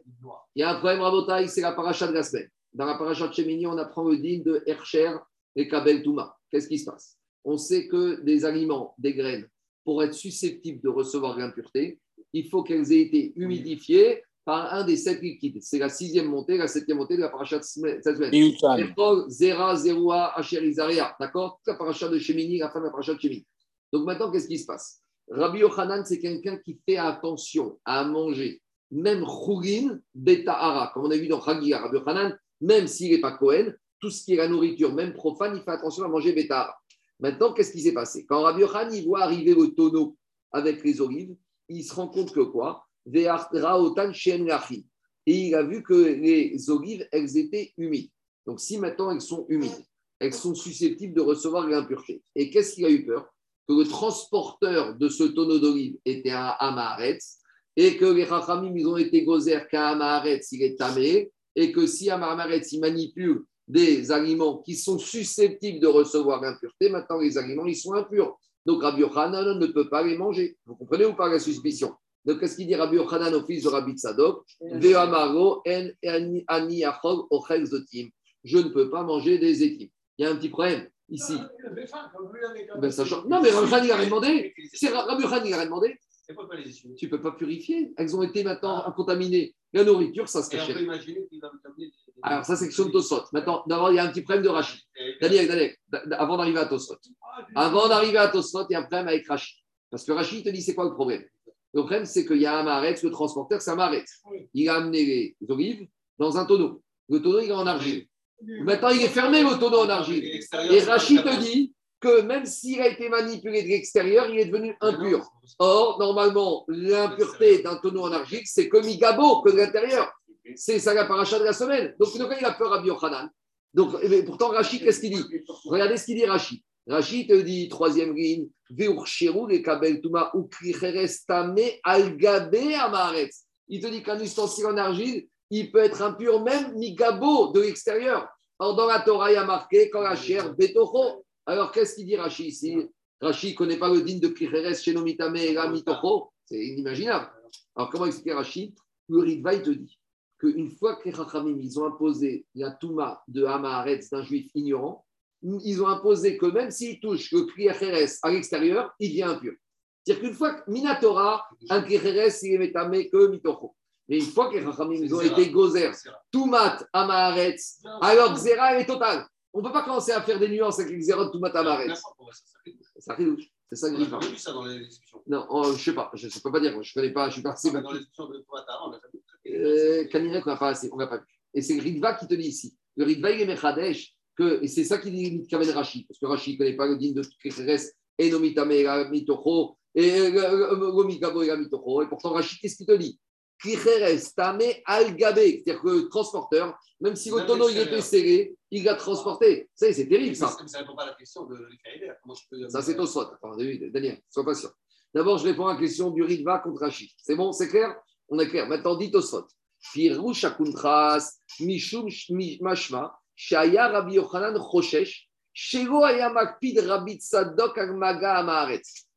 Il y a un problème, Rabotaï, c'est la paracha de la semaine. Dans la paracha de Shemini, on apprend le din de Hercher et Kabel Touma. Qu'est-ce qui se passe? On sait que des aliments, des graines, pour être susceptibles de recevoir l'impureté, il faut qu'elles aient été humidifiées par un des sept liquides. C'est la sixième montée, la septième montée de la paracha de cette semaine. Erkol, Zera, Zeroua, Asher, Izaria. D'accord la paracha de Shemini, la fin de la paracha de Shemini. Donc maintenant, qu'est-ce qui se passe? Rabbi Yochanan, c'est quelqu'un qui fait attention à manger, même Chougin, Beta Hara, comme on a vu dans Chagia, Rabbi Yochanan, même s'il n'est pas Cohen, tout ce qui est la nourriture, même profane, il fait attention à manger Beta Hara. Maintenant, qu'est-ce qui s'est passé? Quand Rabbi Yochanan il voit arriver le tonneau avec les olives, il se rend compte que quoi? Et il a vu que les olives, elles étaient humides. Donc, si maintenant elles sont humides, elles sont susceptibles de recevoir l'impureté. Et qu'est-ce qu'il a eu peur? Que le transporteur de ce tonneau d'olives était un Amaharetz et que les Rachamim, ils ont été gozer qu'un Amaharetz, il est tamé et que si un Amaharetz, il manipule des aliments qui sont susceptibles de recevoir l'impureté, maintenant les aliments, ils sont impurs. Donc Rabbi Yochanan ne peut pas les manger. Vous comprenez ou pas la suspicion? Donc, qu'est-ce qu'il dit Rabbi Yochanan au fils de Rabbi zotim. Je ne peux pas manger des équipes. Il y a un petit problème ici. Ben, ça change. Non, mais Rabbi Yochanan il a demandé. C'est Rabbi Yochanan il a demandé. Tu ne peux pas purifier. Elles ont été maintenant contaminées. La nourriture, ça se cachait. Alors, ça, c'est question de Tosot. Maintenant, d'abord, il y a un petit problème de Rachid. Daniel, Daniel, avant d'arriver à Tosot. Avant d'arriver à Tosot, il y a un problème avec Rachid. Parce que Rachid te dit c'est quoi le problème? Le problème, c'est qu'il y a un maretz, le transporteur, c'est un maretz. Il a amené les olives dans un tonneau. Le tonneau, il est en argile. Maintenant, il est fermé, le tonneau en argile. Et Rachid te dit que même s'il a été manipulé de l'extérieur, il est devenu impur. Or, normalement, l'impureté d'un tonneau en argile, c'est que Migabo, que de l'intérieur. C'est ça la paracha de la semaine. Donc, il a peur à Biochanan. Donc, pourtant, Rachid, qu'est-ce qu'il dit? Regardez ce qu'il dit Rachid. Rachid te dit, troisième ligne, les kabel tuma amaretz. Il te dit qu'un ustensile en argile, il peut être impur même migabo de l'extérieur. Or, dans la Torah, il y a marqué quand la chair betocho. Alors, qu'est-ce qu'il dit Rachid ici? Rachid ne connaît pas le digne de Kricheres chez et la mitocho. C'est inimaginable. Alors, comment expliquer Rachid Le Ritva, il te dit qu'une fois que les Chachamim, ils ont imposé la Touma de Hamaharetz d'un juif ignorant, ils ont imposé que même s'il touche le Kriacheres à l'extérieur, il devient impur. C'est-à-dire qu'une fois que Minatora, un Kriacheres, il est métamé que Mitocho. Mais une fois que les Rachamim ont été gozer, Toumat, Amaharetz, alors Xera est total. On ne peut pas commencer à faire des nuances avec Xera, Toumat, Amaharetz. Ça ridouche. C'est ça que je vu ça dans les discussions. Non, oh, je ne sais pas, je ne peux pas dire, je ne connais pas, je suis pas assez. Dans les discussions de Toumatara, on a fait. Euh, Kanirek, on n'a pas assez, on n'a pas vu. Et c'est Ritva qui te dit ici. Le Ritva, il est Mechadesh que, et c'est ça qu'il dit Kamen Rashi, parce que Rashi ne connaît pas le din de Kéres, et Nomitame et Mitocho, et Gomigabo et Mitocho, et pourtant Rashi, qu'est-ce qu'il te dit? Kicheres, Tame, Al-Gabe, c'est-à-dire que le transporteur, même si le tonneau il était serré, il l'a transporté. Ça, c'est terrible ça. Ça ne répond pas à la question de l'Ikaïder. Ça, c'est au SWAT. Daniel, sois patient. D'abord, je réponds à la question du Ritva contre Rashi. C'est bon, c'est clair? On est clair. Maintenant, dites au SWAT. Pirouche Akuntras, Mishum Mashma, Shaya Rabbi Yochanan Choshesh, Shego Ayamakpid Rabbi Tzadok Agmaga.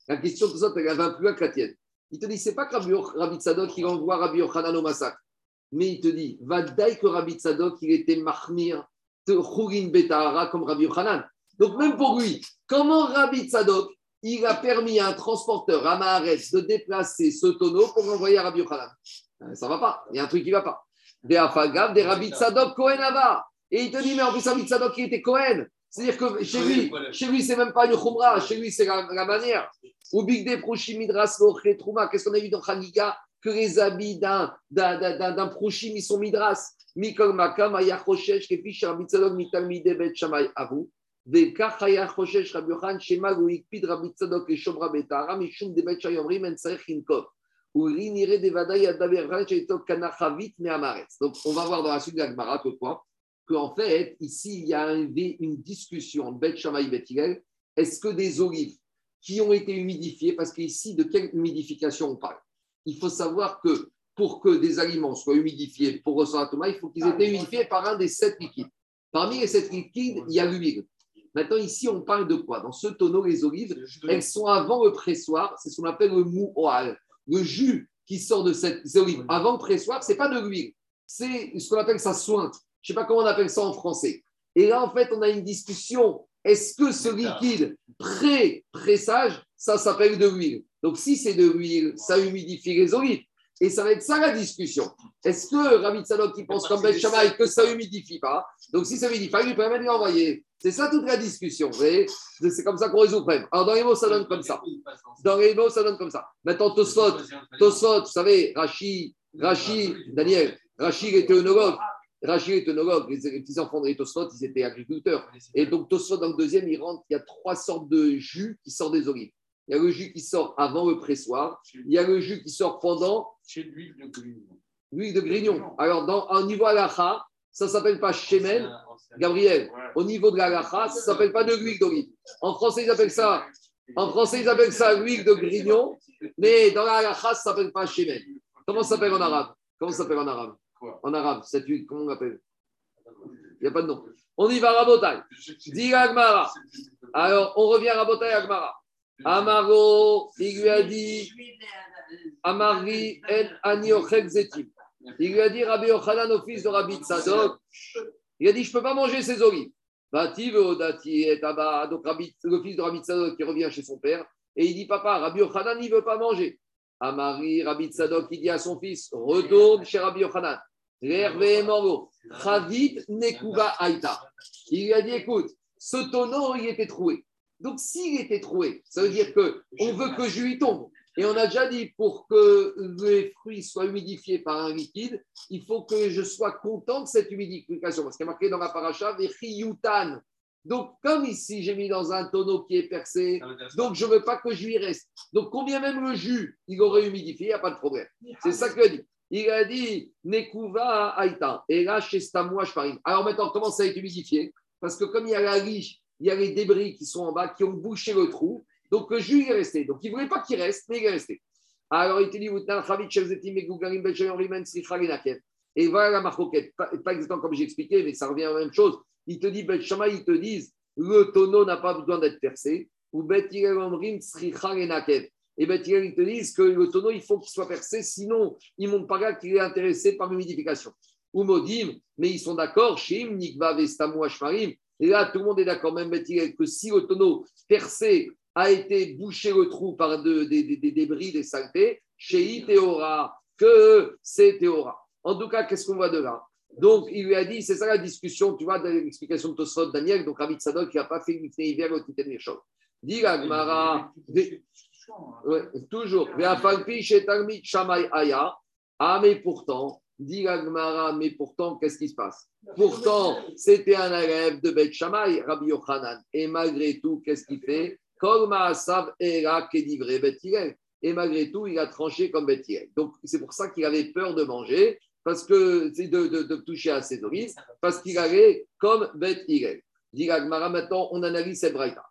La question de ça, elle va plus loin que tienne. Il te dit, c'est pas que Rabbi Tzadok qui envoie Rabbi Yochanan au massacre. Mais il te dit, va que Rabbi Tzadok, il était mahmir de Khourin Betahara comme Rabbi Yochanan. Donc même pour lui, comment Rabbi Tzadok, il a permis à un transporteur à de déplacer ce tonneau pour envoyer à Rabbi Yochanan Ça ne va pas, il y a un truc qui ne va pas. des Afagav, des Rabbi Tzadok Kohen Ava. Et il te dit, mais en plus, Rabbi Tzadok, il était Kohen. C'est-à-dire que chez lui, chez lui, c'est même pas une Khumra, chez lui, c'est la, la manière. Ou Big De Prochim Midras Loche Trouma, qu'est-ce qu'on a vu dans Khaniga Que les habits d'un, d'un, d'un, d'un, d'un Prochim, ils sont Midras. Mikol Makam, Aya Choshesh, Kefish, Rabbi Tzadok, Mitalmide Bet Shamay Avu. וכך היה חושש רבי יוחנן שמא הוא הקפיד רבי צדוק לשומרה בטהרה משום דבית שהיומרים אין צריך לנקוב. ולרי נראה דוודאי ידע ביוחנן שאיתו קנה חבית מהמארץ. Donc on va voir dans la suite de la Gemara que quoi qu'en fait, ici, il y a un- une discussion Bet Shammai et Bet. Est-ce que des olives qui ont été humidifiées, parce qu'ici, de quelle humidification on parle? Il faut savoir que pour que des aliments soient humidifiés pour recevoir la Touma, il faut qu'ils aient été humidifiés par un des sept liquides. Parmi les sept liquides, il y a l'huile. Maintenant, ici, on parle de quoi? Dans ce tonneau, les olives, elles sont avant le pressoir, c'est ce qu'on appelle le mou oal. Le jus qui sort de cette ces olives avant le pressoir, c'est pas de l'huile, c'est ce qu'on appelle ça sointe. Je sais pas comment on appelle ça en français. Et là, en fait, on a une discussion. Est-ce que ce liquide pré-pressage, ça s'appelle de l'huile? Donc, si c'est de l'huile, ça humidifie les olives. Et ça va être ça la discussion. Est-ce que Ravi Tzadok qui pense comme Ben Shammai que ça humidifie pas? Donc, si ça humidifie, il lui permet de l'envoyer. C'est ça toute la discussion. Vous voyez? C'est comme ça qu'on résout le problème. Alors, dans les mots, ça donne comme ça. Dans les mots, ça donne comme ça. Maintenant, Tosfot, Tosfot, vous savez, Rachi, Rachi, Daniel, Rachi était œnologue. Rachi est œnologue. Les, petits-enfants de Tosfot, ils étaient agriculteurs. Et donc, Tosfot, dans le deuxième, il rentre, il y a trois sortes de jus qui sortent des olives. Il y a le jus qui sort avant le pressoir. Il y a le jus qui sort pendant C'est de l'huile de grignon. l'huile de grignon. Alors, dans, au niveau alaha, ça ne s'appelle pas shemen. Gabriel, au niveau de l'alaha, ça ne s'appelle pas de l'huile d'olive. En français, ils appellent ça, en français, ils appellent ça l'huile de grignon. Mais dans la halakha, ça ne s'appelle pas shemen. Comment ça s'appelle en arabe? Comment ça s'appelle en arabe? En arabe, cette comment on l'appelle Il n'y a pas de nom. On y va, Rabotai. Dis Agmara. Alors, on revient à Rabotai Agmara. Amaro, il lui a dit Amari en Aniochek Zetim. Il lui a dit Rabbi Yochanan au fils de Rabbi Tzadok. Il a dit Je ne peux pas manger ces olives. Bati Veodati et. Donc, le fils de Rabbi Tzadok qui revient chez son père. Et il dit Papa, Rabbi Yochanan, il ne veut pas manger. Amari, Rabbi Tzadok, il dit à son fils Retourne chez Rabbi Yochanan. Nekuba Aïta. Il lui a dit Écoute, ce tonneau, il était troué. Donc, s'il était troué, ça veut dire qu'on veut que je lui tombe. Et on a déjà dit, pour que les fruits soient humidifiés par un liquide, il faut que je sois content de cette humidification. Parce qu'il y a marqué dans la paracha, Vechiyutan. Donc, comme ici, j'ai mis dans un tonneau qui est percé, donc je ne veux pas que je lui reste. Donc, combien même le jus, il aurait humidifié, il n'y a pas de problème. C'est ça a dit. Il a dit, Nekuva Aïta. Et là, chez Stamouach Farim. Alors maintenant, comment ça a été humidifié? Parce que comme il y a la riche, il y a les débris qui sont en bas, qui ont bouché le trou. Donc le jus, est resté. Donc il ne voulait pas qu'il reste, mais il est resté. Alors il te dit. Et voilà la marcoquette. Pas, pas exactement comme j'ai expliqué, mais ça revient à la même chose. Il te dit, Bet Shammai, ils te disent, le tonneau n'a pas besoin d'être percé. Ou Bet. Et Bet Hillel, ils te disent que le tonneau, il faut qu'il soit percé, sinon, ils ne montrent pas là qu'il est intéressé par l'humidification. Ou Modim, mais ils sont d'accord, Shim, Nikva, Vestamu, Ashmarim. Et là, tout le monde est d'accord, même que si le tonneau percé a été bouché le trou par de- des, débris, des saletés, chez Théora, que c'est Théora. En tout cas, qu'est-ce qu'on voit de là? Donc, il lui a dit, c'est ça la discussion, tu vois, de l'explication de Tosfot Daniel, donc Rabbi Sadok, qui n'a pas fait une hiver au Titan la Gemara, des- Ouais, toujours. Aya. Ah, mais pourtant, dit la Gemara, mais pourtant, qu'est-ce qui se passe? Pourtant, c'était un élève de Beth Shammai, Rabbi Yochanan. Et malgré tout, qu'est-ce qu'il fait? Et malgré tout, il a tranché comme Beth. Donc, c'est pour ça qu'il avait peur de manger, parce que de, de- de toucher à ses olives, parce qu'il allait comme Beth. Dit la Gemara, maintenant, on analyse cette braïta.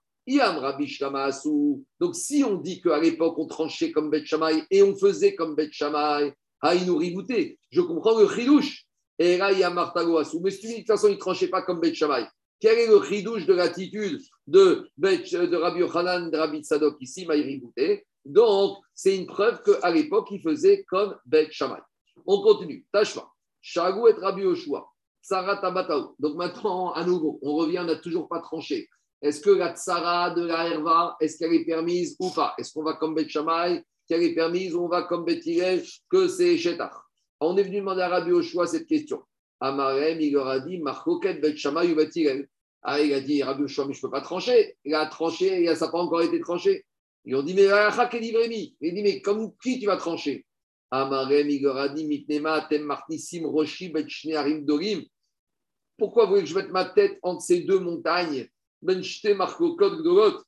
Donc, si on dit qu'à l'époque, on tranchait comme Beth Shammai et on faisait comme Beth Shammai, je comprends le chidouche. Et là, il Asou. Mais si tu dis de toute façon, il ne tranchait pas comme Beth Shammai, quel est le chidouche de l'attitude de, de Rabbi Yochanan, de Rabbi Tzadok ici, Maï Ribouté? Donc, c'est une preuve qu'à l'époque, il faisait comme Beth Shammai. On continue. Tashma. Shagou et Rabbi Yoshua. Sarat Abatao. Donc maintenant, à nouveau, on revient, on n'a toujours pas tranché. Est-ce que la tsara de la herva, est-ce qu'elle est permise ou pas? Est-ce qu'on va comme Beth Shammai, qu'elle est permise ou on va comme Hillel, que c'est Shetar On est venu demander à Rabbi Oshua cette question. Amarem, il leur a dit, Marcoket Bet ou Bet. Ah, il a dit, Rabbi Oshua, mais je ne peux pas trancher. Il a tranché et ça n'a pas encore été tranché. Ils ont dit, mais Racha Kedivremi. Il dit, mais comme qui tu vas trancher? Amarem, il leur a dit, Mitnema, Tem Martissim, Roshi, Bet Dorim. Pourquoi vous voulez que je mette ma tête entre ces deux montagnes? Ben Shte Gdorot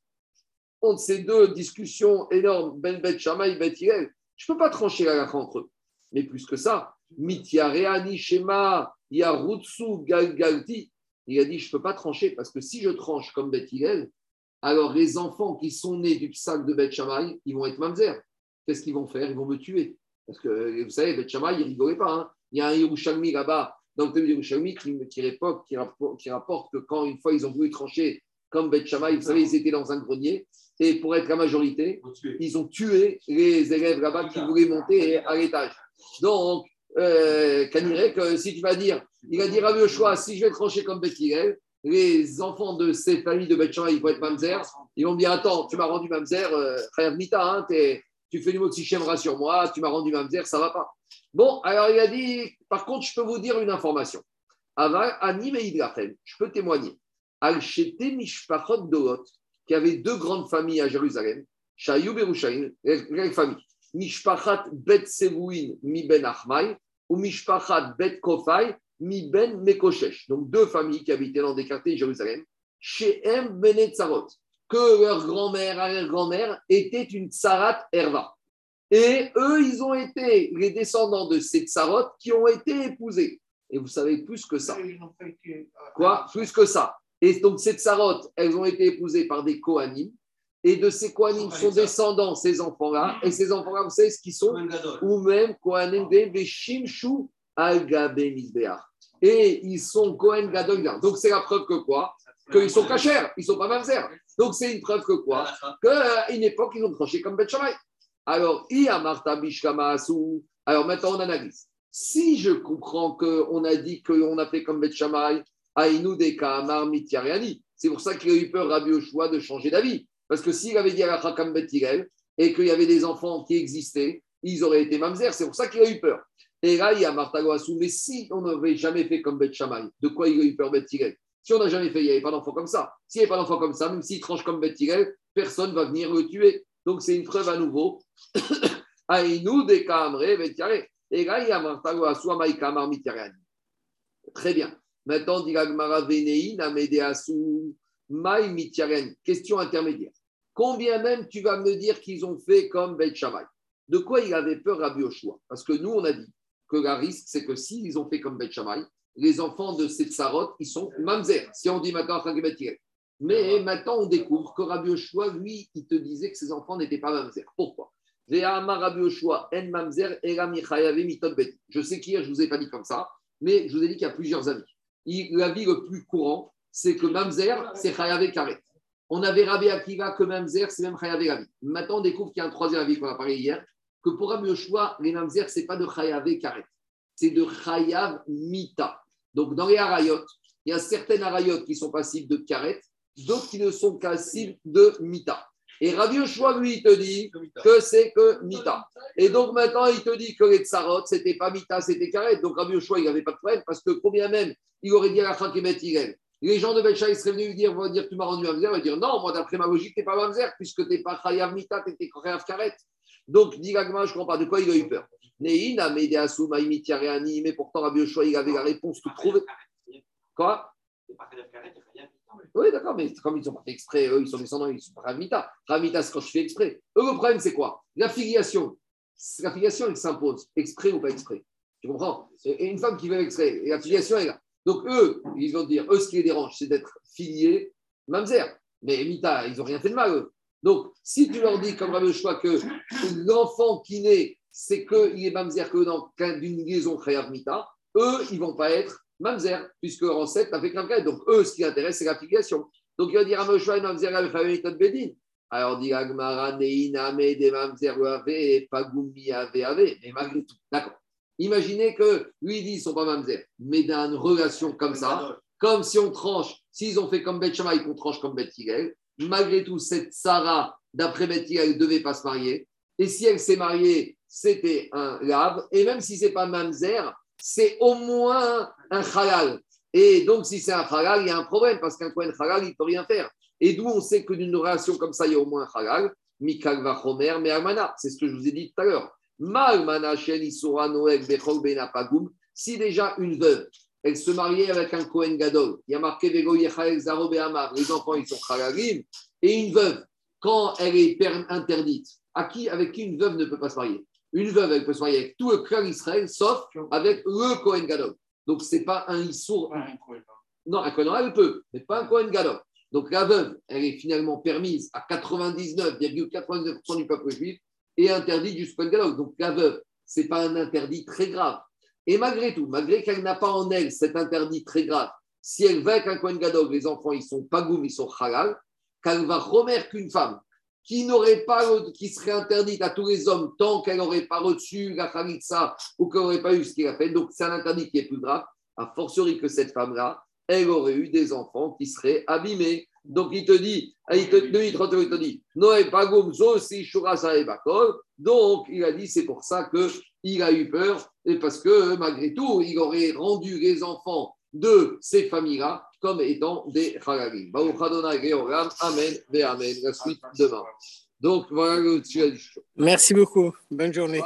Entre ces deux discussions énormes, Ben Bet Shammai, Bet. Je ne peux pas trancher la entre eux. Mais plus que ça, Mityareani Shema, Yarutsu Galgalti. Il a dit, je ne peux pas trancher parce que si je tranche comme Hillel, alors les enfants qui sont nés du sac de Beth Shammai, ils vont être mamzer. Qu'est-ce qu'ils vont faire? Ils vont me tuer. Parce que vous savez, Beth Shammai, il rigolait pas. hein. Il y a un Yerushalmi là-bas, dans le de Yerushalmi, qui, qui, qui, rapporte, qui rapporte que quand une fois ils ont voulu trancher comme Beth Shammai, vous savez, ils étaient dans un grenier. Et pour être la majorité, ils ont tué les élèves là-bas qui voulaient monter à l'étage. Donc, euh, que si tu vas dire, il va dire à choix, si je vais trancher comme Beth les enfants de ces familles de Beth ils vont être mamzer. Ils vont me dire, attends, tu m'as rendu mamzer, euh, Chayav Mita, hein, tu fais du mot de Sichem sur moi, tu m'as rendu mamzer, ça va pas. Bon, alors il a dit, par contre, je peux vous dire une information. Je peux témoigner. Al-Shete Mishpachot Dorot, qui avait deux grandes familles à Jérusalem, Shayou Berushaim, les familles. Mishpachat Bet Sevouin mi ben Achmai ou Mishpachat Bet Kofai mi ben Mekoshesh. Donc deux familles qui habitaient dans des quartiers de Jérusalem. Chez M Benetzarot, que leur grand-mère, arrière-grand-mère, était une Tsarat Herva. Et eux, ils ont été les descendants de ces Tsarot qui ont été épousés. Et vous savez plus que ça. Euh, Quoi? Plus que ça. Et donc, ces Tsarot, elles ont été épousées par des Kohanim. Et de ces Kohanim sont descendants ces enfants-là. Et ces enfants-là, vous savez ce qu'ils sont? Ou même Kohanim de Veshimshu al-Gabe. Et ils sont Kohen Gadol. Donc, c'est la preuve que quoi? Qu'ils sont cachers, ils ne sont pas mamzer. Donc, c'est une preuve que quoi? Qu'à une époque, ils ont tranché comme Bet Shammai. Alors, Iamarta Bishkama Asu. Alors, maintenant, on analyse. Si je comprends qu'on a dit qu'on a fait comme Bet Shammai, Aïnou de Kaamar Mityariani. C'est pour ça qu'il a eu peur, Rabbi Oshua, de changer d'avis. Parce que s'il avait dit à comme Bet et qu'il y avait des enfants qui existaient, ils auraient été mamzer. C'est pour ça qu'il a eu peur. Et là, il y a Martha Goassou. Mais si on n'avait jamais fait comme Bet de quoi il a eu peur Bet Si on n'a jamais fait, il n'y avait pas d'enfant comme ça. S'il n'y avait pas d'enfant comme ça, même s'il tranche comme Bet personne ne va venir le tuer. Donc c'est une preuve à nouveau. Et là, il y a. Très bien. Maintenant, Mityaren. Question intermédiaire. Combien même tu vas me dire qu'ils ont fait comme Beth Shammai? De quoi il avait peur Rabbi Yoshua Parce que nous, on a dit que le risque, c'est que s'ils ont fait comme Beth Shammai, les enfants de ces tsarot, ils sont mamzer. Si on dit maintenant en Mais maintenant, on découvre que Rabbi Yoshua, lui, il te disait que ses enfants n'étaient pas mamzer. Pourquoi? Je sais qu'hier, je ne vous ai pas dit comme ça, mais je vous ai dit qu'il y a plusieurs avis. L'avis le plus courant, c'est que mamzer, c'est chayavé karet. On avait Rabbi Akiva que mamzer, c'est même chayavé Rabbi. Maintenant, on découvre qu'il y a un troisième avis qu'on a parlé hier, que pour Rabbi Yoshua, les mamzer, c'est pas de chayavé karet, c'est de chayav mita. Donc, dans les harayot, il y a certaines harayot qui sont passibles de karet, d'autres qui ne sont passibles de mita. Et Rabbi Yoshua, lui, il te dit que c'est que mita. Et donc maintenant, il te dit que les tsarot, c'était pas mita, c'était karet. Donc Rabbi Yoshua, il n'avait pas de problème parce que combien même il aurait dit à la fin qu'il. Les gens de Belcha, ils seraient venus lui dire, vont dire, tu m'as rendu mamzer, il va dire, non, moi, d'après ma logique, tu n'es pas mamzer, puisque tu n'es pas chayav mita, tu étais chayav karet. Donc, dit je ne comprends pas de quoi il a eu peur. Neina, Medeasu, Maïmi, Tiareani, mais pourtant, Rabbi Yoshua, il avait la réponse toute trouvée. Quoi? Oui, d'accord, mais comme ils n'ont pas fait exprès, eux, ils sont descendants, ils sont pas Ravmita. Ravmita, c'est quand je fais exprès. Eux, le problème, c'est quoi? La filiation. La filiation, elle s'impose, exprès ou pas exprès? Tu comprends? Et une femme qui veut exprès, et la filiation est là. Donc, eux, ils vont dire, eux, ce qui les dérange, c'est d'être filiés, mamzer. Mais Mita, ils n'ont rien fait de mal, eux. Donc, si tu leur dis, comme Rabbi Choix, que l'enfant qui naît, c'est qu'il est mamzer que d'une liaison Khayav Mita, eux, ils ne vont pas être mamzer, puisque ancêtre n'a fait qu'un. Donc, eux, ce qui intéresse, c'est la filiation. Donc, il va dire à Moshe, mamzer avec la méthode Bédine. Alors, dit Agmara, Neina, des mamzer, ave, pagumi, ave, ave. Mais malgré tout, d'accord. Imaginez que lui, il dit, ils ne sont pas mamzer, mais dans une relation comme ça, comme si on tranche, s'ils ont fait comme Beth Shammai, qu'on tranche comme Beth Hillel, malgré tout, cette Sarah, d'après Beth Hillel, ne devait pas se marier. Et si elle s'est mariée, c'était un lave. Et même si c'est pas mamzer, c'est au moins un halal. Et donc, si c'est un halal, il y a un problème parce qu'un Kohen halal, il ne peut rien faire. Et d'où on sait que d'une relation comme ça, il y a au moins un halal. Mikal vachomer, mais almana. C'est ce que je vous ai dit tout à l'heure. Ma almana shen isura noeg bechol ben apagum. Si déjà une veuve, elle se mariait avec un Kohen gadol, il y a marqué vego yechal zaro les enfants ils sont halalim, et une veuve, quand elle est interdite, à qui, avec qui une veuve ne peut pas se marier? Une veuve, elle peut se marier avec tout le clan Israël, sauf avec le Kohen gadol. Donc, ce n'est pas un issour non, un Kohen Gadol, elle peut, mais pas un Kohen Gadol. Donc la veuve, elle est finalement permise à 99,99% du peuple juif et interdite du Kohen Gadol. Donc la veuve, ce n'est pas un interdit très grave. Et malgré tout, malgré qu'elle n'a pas en elle cet interdit très grave, si elle va avec un Kohen Gadol, les enfants, ils sont pagoum, ils sont halal, qu'elle va remettre qu'une femme qui n'aurait pas, qui serait interdite à tous les hommes tant qu'elle n'aurait pas reçu la khalitsa ou qu'elle n'aurait pas eu ce qu'il a fait. Donc c'est un interdit qui est plus grave, a fortiori que cette femme-là, elle aurait eu des enfants qui seraient abîmés. Donc il te dit, il te, le il te- il te dit, Bakol. Donc il a dit, c'est pour ça qu'il a eu peur, et parce que malgré tout, il aurait rendu les enfants de ces familles-là comme étant des halalim. Amen, ve Amen. La suite demain. Donc voilà le. Merci beaucoup. Bonne journée.